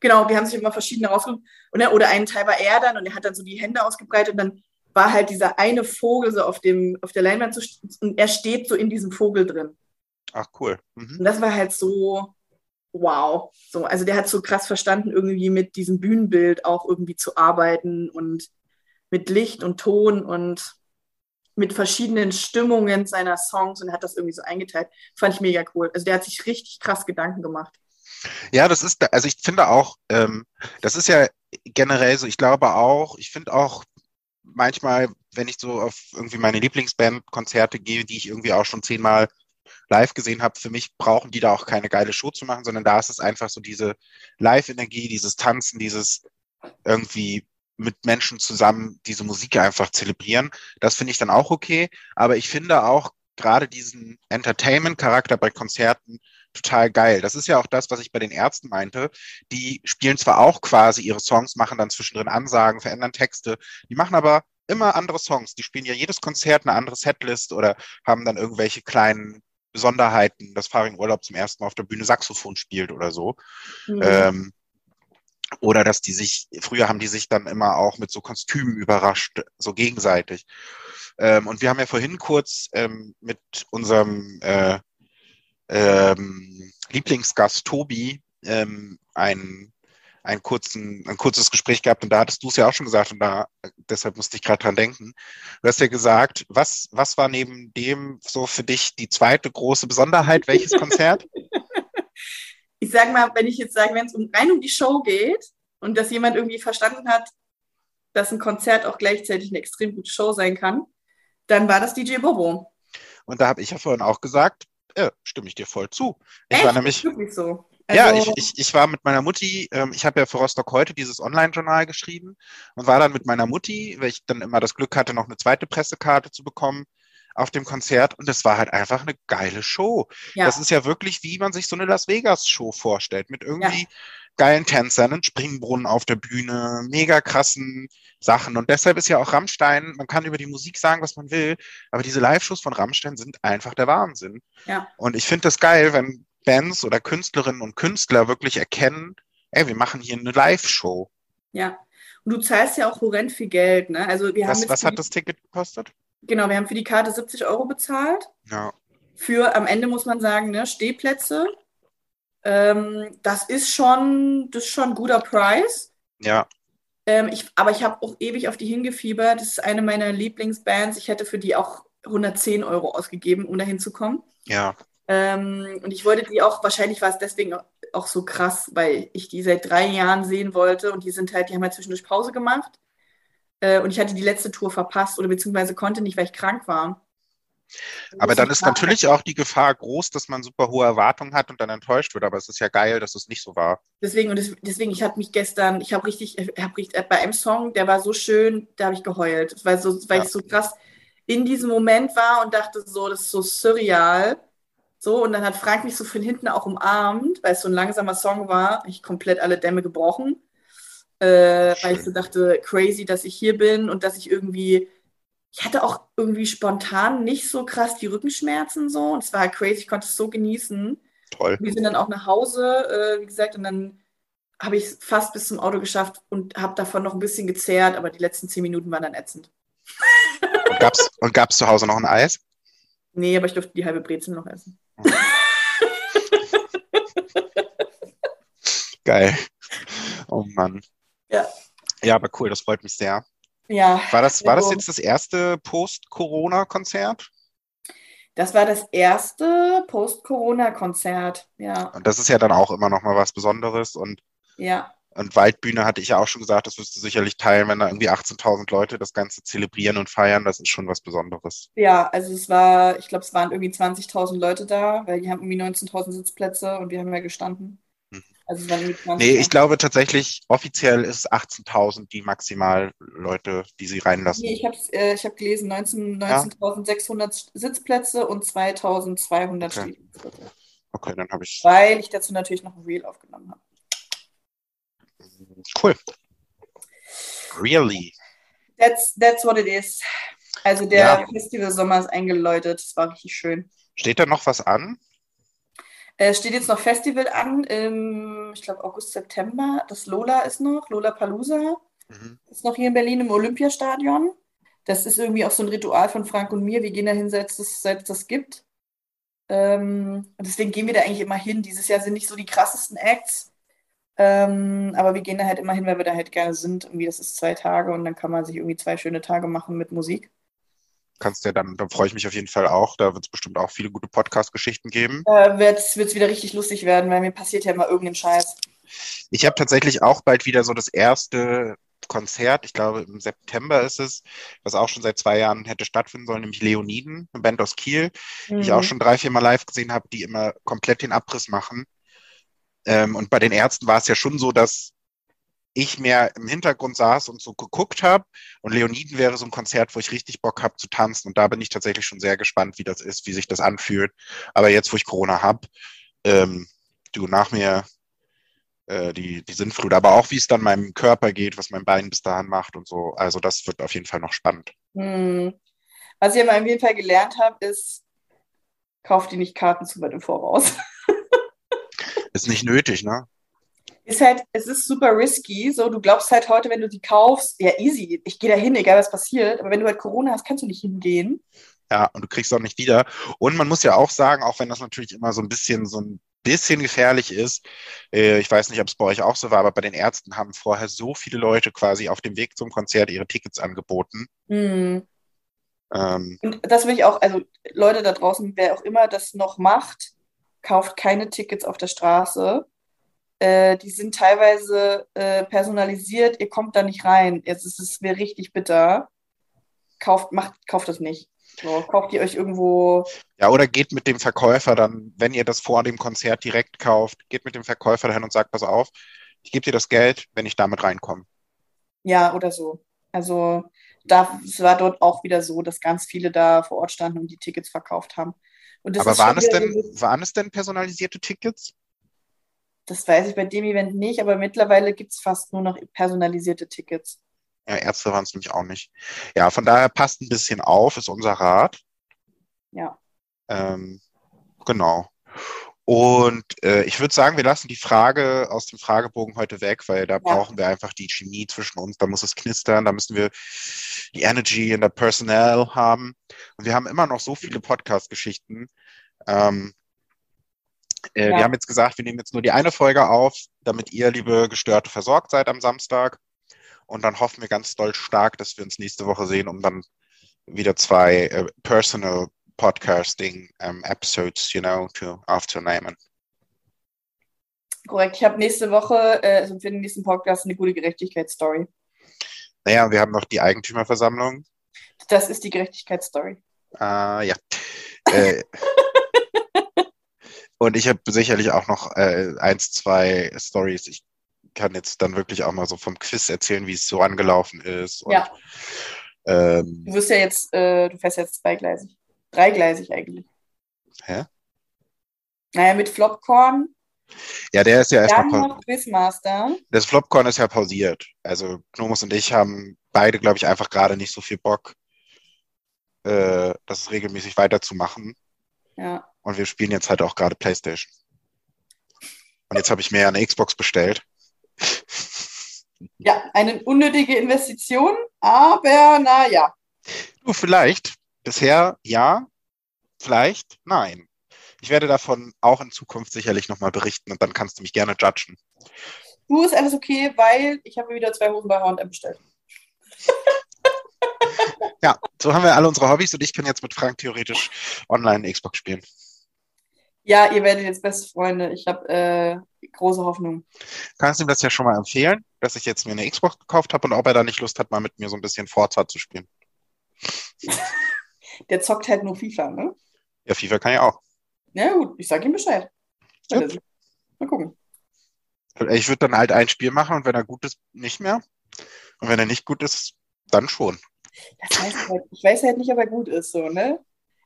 Genau, die haben sich immer verschiedene rausgesucht. Er, oder einen Teil war er dann und er hat dann so die Hände ausgebreitet und dann war halt dieser eine Vogel so auf, dem, auf der Leinwand so, und er steht so in diesem Vogel drin. Ach, cool. Mhm. Und das war halt so, wow. So, also der hat so krass verstanden, irgendwie mit diesem Bühnenbild auch irgendwie zu arbeiten und mit Licht und Ton und mit verschiedenen Stimmungen seiner Songs und hat das irgendwie so eingeteilt. Fand ich mega cool. Also der hat sich richtig krass Gedanken gemacht. Ja, das ist, also ich finde auch, ähm, das ist ja generell so, ich glaube auch, ich finde auch manchmal, wenn ich so auf irgendwie meine Lieblingsband-Konzerte gehe, die ich irgendwie auch schon zehnmal live gesehen habe, für mich brauchen die da auch keine geile Show zu machen, sondern da ist es einfach so diese Live-Energie, dieses Tanzen, dieses irgendwie mit Menschen zusammen diese Musik einfach zelebrieren. Das finde ich dann auch okay. Aber ich finde auch gerade diesen Entertainment-Charakter bei Konzerten total geil. Das ist ja auch das, was ich bei den Ärzten meinte. Die spielen zwar auch quasi ihre Songs, machen dann zwischendrin Ansagen, verändern Texte. Die machen aber immer andere Songs. Die spielen ja jedes Konzert eine andere Setlist oder haben dann irgendwelche kleinen Besonderheiten, dass Farin Urlaub zum ersten Mal auf der Bühne Saxophon spielt oder so. Mhm. Ähm, oder dass die sich, früher haben die sich dann immer auch mit so Kostümen überrascht, so gegenseitig. Ähm, und wir haben ja vorhin kurz ähm, mit unserem äh, ähm, Lieblingsgast Tobi ähm, ein, einen kurzen, ein kurzes Gespräch gehabt und da hattest du es ja auch schon gesagt und da deshalb musste ich gerade dran denken. Du hast ja gesagt, was, was war neben dem so für dich die zweite große Besonderheit? Welches Konzert? ich sage mal, wenn ich jetzt sage, wenn es um, rein um die Show geht und dass jemand irgendwie verstanden hat, dass ein Konzert auch gleichzeitig eine extrem gute Show sein kann, dann war das DJ Bobo. Und da habe ich ja vorhin auch gesagt, ja, stimme ich dir voll zu. Ich Echt? war nämlich, Wirklich so. ja, Also- ich, ich, ich war mit meiner Mutti, ähm, ich habe ja für Rostock heute dieses Online-Journal geschrieben und war dann mit meiner Mutti, weil ich dann immer das Glück hatte, noch eine zweite Pressekarte zu bekommen auf dem Konzert und es war halt einfach eine geile Show. ja. Das ist ja wirklich, wie man sich so eine Las Vegas-Show vorstellt, mit irgendwie geilen Tänzern, einen Springbrunnen auf der Bühne, mega krassen Sachen. Und deshalb ist ja auch Rammstein, man kann über die Musik sagen, was man will, aber diese Live-Shows von Rammstein sind einfach der Wahnsinn. Ja. Und ich finde das geil, wenn Bands oder Künstlerinnen und Künstler wirklich erkennen, ey, wir machen hier eine Live-Show. Ja. Und du zahlst ja auch horrend viel Geld, ne? Also wir haben Was, was hat das Ticket gekostet? Genau, wir haben für die Karte 70 Euro bezahlt. Ja. Für am Ende muss man sagen, ne, Stehplätze. Ähm, das ist schon, das ist schon ein guter Preis. Ja, Ähm, ich, aber ich habe auch ewig auf die hingefiebert. Das ist eine meiner Lieblingsbands. Ich hätte für die auch 110 Euro ausgegeben, um da hinzukommen. ja. Ähm, und ich wollte die auch, wahrscheinlich war es deswegen auch, auch so krass, weil ich die seit drei Jahren sehen wollte und die sind halt, die haben halt zwischendurch Pause gemacht. Äh, und ich hatte die letzte Tour verpasst oder beziehungsweise konnte nicht, weil ich krank war. Aber dann ist natürlich auch die Gefahr groß, dass man super hohe Erwartungen hat und dann enttäuscht wird. Aber es ist ja geil, dass es nicht so war. Deswegen, und des- deswegen, ich habe mich gestern, ich habe richtig, ich hab richtig, äh, bei einem Song, der war so schön, da habe ich geheult, weil, so, weil Ja. ich so krass in diesem Moment war und dachte so, das ist so surreal. So, und dann hat Frank mich so von hinten auch umarmt, weil es so ein langsamer Song war, ich komplett alle Dämme gebrochen. Äh, weil ich so dachte, crazy, dass ich hier bin und dass ich irgendwie, ich hatte auch irgendwie spontan nicht so krass die Rückenschmerzen so. Und es war halt crazy, ich konnte es so genießen. Toll. Wir sind dann auch nach Hause, äh, wie gesagt, und dann habe ich es fast bis zum Auto geschafft und habe davon noch ein bisschen gezehrt, aber die letzten zehn Minuten waren dann ätzend. Und und gab's zu Hause noch ein Eis? Nee, aber ich durfte die halbe Brezel noch essen. Geil. Oh Mann. Ja. Ja, aber cool, das freut mich sehr. Ja, War das, war das Also- jetzt das erste Post-Corona-Konzert? das war das erste Post-Corona-Konzert. Ja, Und das ist ja dann auch immer noch mal was Besonderes. Und, ja, und Waldbühne hatte ich ja auch schon gesagt, das wirst du sicherlich teilen, wenn da irgendwie 18.000 Leute das Ganze zelebrieren und feiern. Das ist schon was Besonderes. ja. Also es war, ich glaube, es waren irgendwie 20.000 Leute da, weil die haben irgendwie 19.000 Sitzplätze und wir haben ja gestanden. Mhm. Also es waren irgendwie 20. Nee, ich glaube tatsächlich, offiziell ist es 18.000 die maximal Leute, die sie reinlassen. Nee, ich habe äh, ich hab gelesen, 19 Ja. 19.600 Sitzplätze und 2.200 Okay. Stehplätze. Okay, dann habe ich. Weil ich dazu natürlich noch ein Reel aufgenommen habe. Cool. Really? That's, that's what it is. Also der Ja. Festival Sommer ist eingeläutet. Das war richtig schön. Steht da noch was an? Äh, steht jetzt noch Festival an, im, ich glaube August, September. Das Lola ist noch, Lola Palusa Mhm. ist noch hier in Berlin im Olympiastadion. Das ist irgendwie auch so ein Ritual von Frank und mir. Wir gehen es das, seit es das gibt. Ähm, und deswegen gehen wir da eigentlich immer hin. Dieses Jahr sind nicht so die krassesten Acts. Ähm, aber wir gehen da halt immer hin, weil wir da halt gerne sind. Irgendwie, das ist zwei Tage und dann kann man sich irgendwie zwei schöne Tage machen mit Musik. Kannst du ja dann, da freue ich mich auf jeden Fall auch. Da wird es bestimmt auch viele gute Podcast-Geschichten geben. Äh, wird es wieder richtig lustig werden, weil mir passiert ja immer irgendein Scheiß. Ich habe tatsächlich auch bald wieder so das erste Konzert, ich glaube im September ist es, was auch schon seit zwei Jahren hätte stattfinden sollen, nämlich Leoniden, eine Band aus Kiel, die ich auch schon drei, vier Mal live gesehen habe, die immer komplett den Abriss machen. Ähm, und bei den Ärzten war es ja schon so, dass ich mehr im Hintergrund saß und so geguckt habe. Und Leoniden wäre so ein Konzert, wo ich richtig Bock habe zu tanzen. Und da bin ich tatsächlich schon sehr gespannt, wie das ist, wie sich das anfühlt. Aber jetzt, wo ich Corona habe, ähm, du nach mir äh, die, die Sinnflut, aber auch wie es dann meinem Körper geht, was mein Bein bis dahin macht und so. Also das wird auf jeden Fall noch spannend. Hm. Was ich aber auf jeden Fall gelernt habe, ist, kauft die nicht Karten zu weit im Voraus. Ist nicht nötig, ne? Ist halt, es ist super risky. So, du glaubst halt heute, wenn du die kaufst, ja, easy, ich gehe da hin, egal was passiert. Aber wenn du halt Corona hast, kannst du nicht hingehen. Ja, und du kriegst auch nicht wieder. Und man muss ja auch sagen, auch wenn das natürlich immer so ein bisschen so ein bisschen gefährlich ist. Äh, ich weiß nicht, ob es bei euch auch so war, aber bei den Ärzten haben vorher so viele Leute quasi auf dem Weg zum Konzert ihre Tickets angeboten. Mhm. Ähm, Und das will ich auch, also Leute da draußen, wer auch immer das noch macht, kauft keine Tickets auf der Straße. Äh, die sind teilweise äh, personalisiert, ihr kommt da nicht rein. Jetzt ist es mir richtig bitter. Kauft, macht, kauft das nicht. So, kauft ihr euch irgendwo. ja, oder geht mit dem Verkäufer dann, wenn ihr das vor dem Konzert direkt kauft, geht mit dem Verkäufer dahin und sagt, pass auf, ich gebe dir das Geld, wenn ich damit reinkomme. Ja, oder so. Also da, es war dort auch wieder so, dass ganz viele da vor Ort standen und die Tickets verkauft haben. Aber waren es denn, waren es denn personalisierte Tickets? das weiß ich bei dem Event nicht, aber mittlerweile gibt es fast nur noch personalisierte Tickets. Ja, Ärzte waren es nämlich auch nicht. Ja, von daher passt ein bisschen auf, ist unser Rat. Ja. Ähm, genau. Und äh, ich würde sagen, wir lassen die Frage aus dem Fragebogen heute weg, weil da brauchen wir einfach die Chemie zwischen uns. Da muss es knistern, da müssen wir die Energy in der Personnel haben. Und wir haben immer noch so viele Podcast-Geschichten. Ähm, äh, Ja. Wir haben jetzt gesagt, wir nehmen jetzt nur die eine Folge auf, damit ihr, liebe Gestörte, versorgt seid am Samstag. Und dann hoffen wir ganz doll stark, dass wir uns nächste Woche sehen, um dann wieder zwei äh, Personal Podcasting um, Episodes, you know, to aufzunehmen. Korrekt. Ich habe nächste Woche, äh, also für den nächsten Podcast, eine gute Gerechtigkeitsstory. Naja, wir haben noch die Eigentümerversammlung. Das ist die Gerechtigkeitsstory. Äh, ja. äh, und ich habe sicherlich auch noch äh, eins, zwei Stories. Ich kann jetzt dann wirklich auch mal so vom Quiz erzählen, wie es so angelaufen ist. Und, Ja. ähm, Du wirst ja jetzt, äh, du fährst jetzt zweigleisig. Dreigleisig eigentlich. Hä? Naja, mit Flopcorn, ja, der ist ja erstmal Quizmaster. Das Flopcorn ist ja pausiert. Also Gnomus und ich haben beide, glaube ich, einfach gerade nicht so viel Bock, äh, das regelmäßig weiterzumachen. Ja. Und wir spielen jetzt halt auch gerade PlayStation. Und jetzt habe ich mir eine Xbox bestellt. Ja, eine unnötige Investition, aber naja. Du, vielleicht. Bisher ja, vielleicht nein. Ich werde davon auch in Zukunft sicherlich nochmal berichten und dann kannst du mich gerne judgen. Du ist alles okay, weil ich habe mir wieder zwei Hosen bei H&M bestellt. Ja, so haben wir alle unsere Hobbys und ich kann jetzt mit Frank theoretisch online Xbox spielen. Ja, ihr werdet jetzt beste Freunde. Ich habe äh, große Hoffnung. Kannst du ihm das ja schon mal empfehlen, dass ich jetzt mir eine Xbox gekauft habe und ob er da nicht Lust hat, mal mit mir so ein bisschen Forza zu spielen. Der zockt halt nur FIFA, ne? Ja, FIFA kann ja auch. Ja gut, ich sage ihm Bescheid. Ja. Mal gucken. Ich würde dann halt ein Spiel machen und wenn er gut ist, nicht mehr. Und wenn er nicht gut ist, dann schon. Das ich, halt, ich weiß halt nicht, ob er gut ist, so, ne?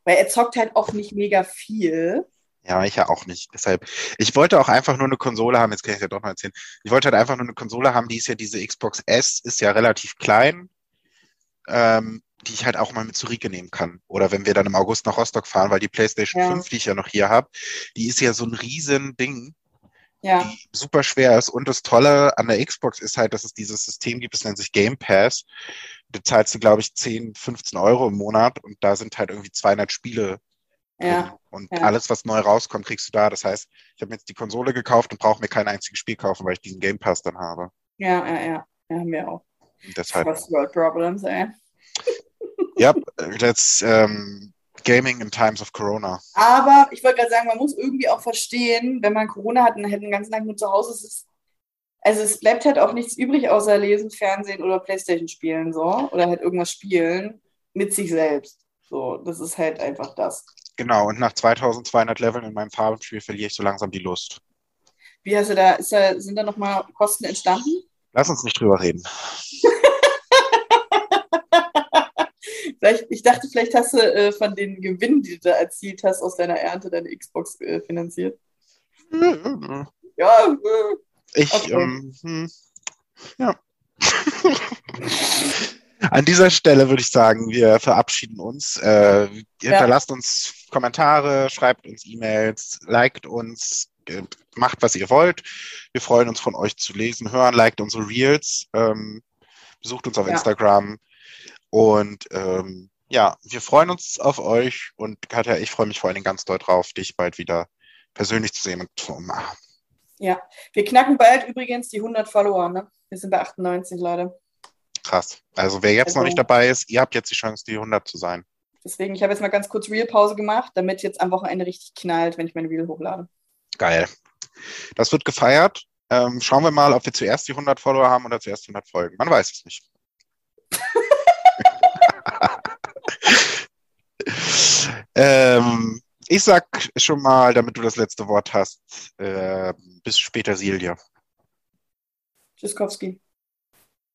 Weil er zockt halt auch nicht mega viel. Ja, ich ja auch nicht. Deshalb, ich wollte auch einfach nur eine Konsole haben, jetzt kann ich es ja doch noch erzählen. Ich wollte halt einfach nur eine Konsole haben, die ist ja, diese Xbox S ist ja relativ klein, ähm, die ich halt auch mal mit zu Rieke nehmen kann. Oder wenn wir dann im August nach Rostock fahren, weil die PlayStation Ja. 5, die ich ja noch hier habe, die ist ja so ein riesen Ding, Ja, die super schwer ist. Und das Tolle an der Xbox ist halt, dass es dieses System gibt, das nennt sich Game Pass. Da zahlst du, glaube ich, 10, 15 Euro im Monat und da sind halt irgendwie 200 Spiele ja, Und ja. alles, was neu rauskommt, kriegst du da. Das heißt, ich habe mir jetzt die Konsole gekauft und brauche mir kein einziges Spiel kaufen, weil ich diesen Game Pass dann habe. ja, ja, ja. Ja, haben wir auch. Und deshalb, First World Problems, ey. Ja, that's um, Gaming in Times of Corona. Aber ich wollte gerade sagen, man muss irgendwie auch verstehen, wenn man Corona hat und halt den ganzen Tag nur zu Hause ist, es- also es bleibt halt auch nichts übrig, außer lesen, Fernsehen oder Playstation spielen, so. Oder halt irgendwas spielen mit sich selbst. So, das ist halt einfach das. Genau, und nach 2200 Leveln in meinem Farbenspiel verliere ich so langsam die Lust. Wie hast du da, da sind da nochmal Kosten entstanden? Lass uns nicht drüber reden. Vielleicht, ich dachte, vielleicht hast du äh, von den Gewinnen, die du da erzielt hast, aus deiner Ernte deine Xbox äh, finanziert. Ja, äh, Ich, Okay. ähm, hm, ja. An dieser Stelle würde ich sagen, wir verabschieden uns. Äh, ihr hinterlasst uns Kommentare, schreibt uns E-Mails, liked uns, äh, macht, was ihr wollt. Wir freuen uns von euch zu lesen, hören, liked unsere Reels, ähm, besucht uns auf Ja. Instagram und ähm, ja, wir freuen uns auf euch und Katja, ich freue mich vor allen Dingen ganz doll drauf, dich bald wieder persönlich zu sehen und zu umarmen. Ja, wir knacken bald übrigens die 100 Follower, ne? Wir sind bei 98, Leute. Krass. Also wer jetzt Also- noch nicht dabei ist, ihr habt jetzt die Chance, die 100 zu sein. Deswegen, ich habe jetzt mal ganz kurz Reel-Pause gemacht, damit jetzt am Wochenende richtig knallt, wenn ich mein Reel hochlade. Geil. Das wird gefeiert. Ähm, schauen wir mal, ob wir zuerst die 100 Follower haben oder zuerst 100 Folgen. Man weiß es nicht. ähm, ich sag schon mal, damit du das letzte Wort hast, äh, bis später, Silja. Tschüsskowski.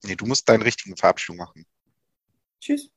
Nee, du musst deinen richtigen Verabschiedung machen. Tschüss.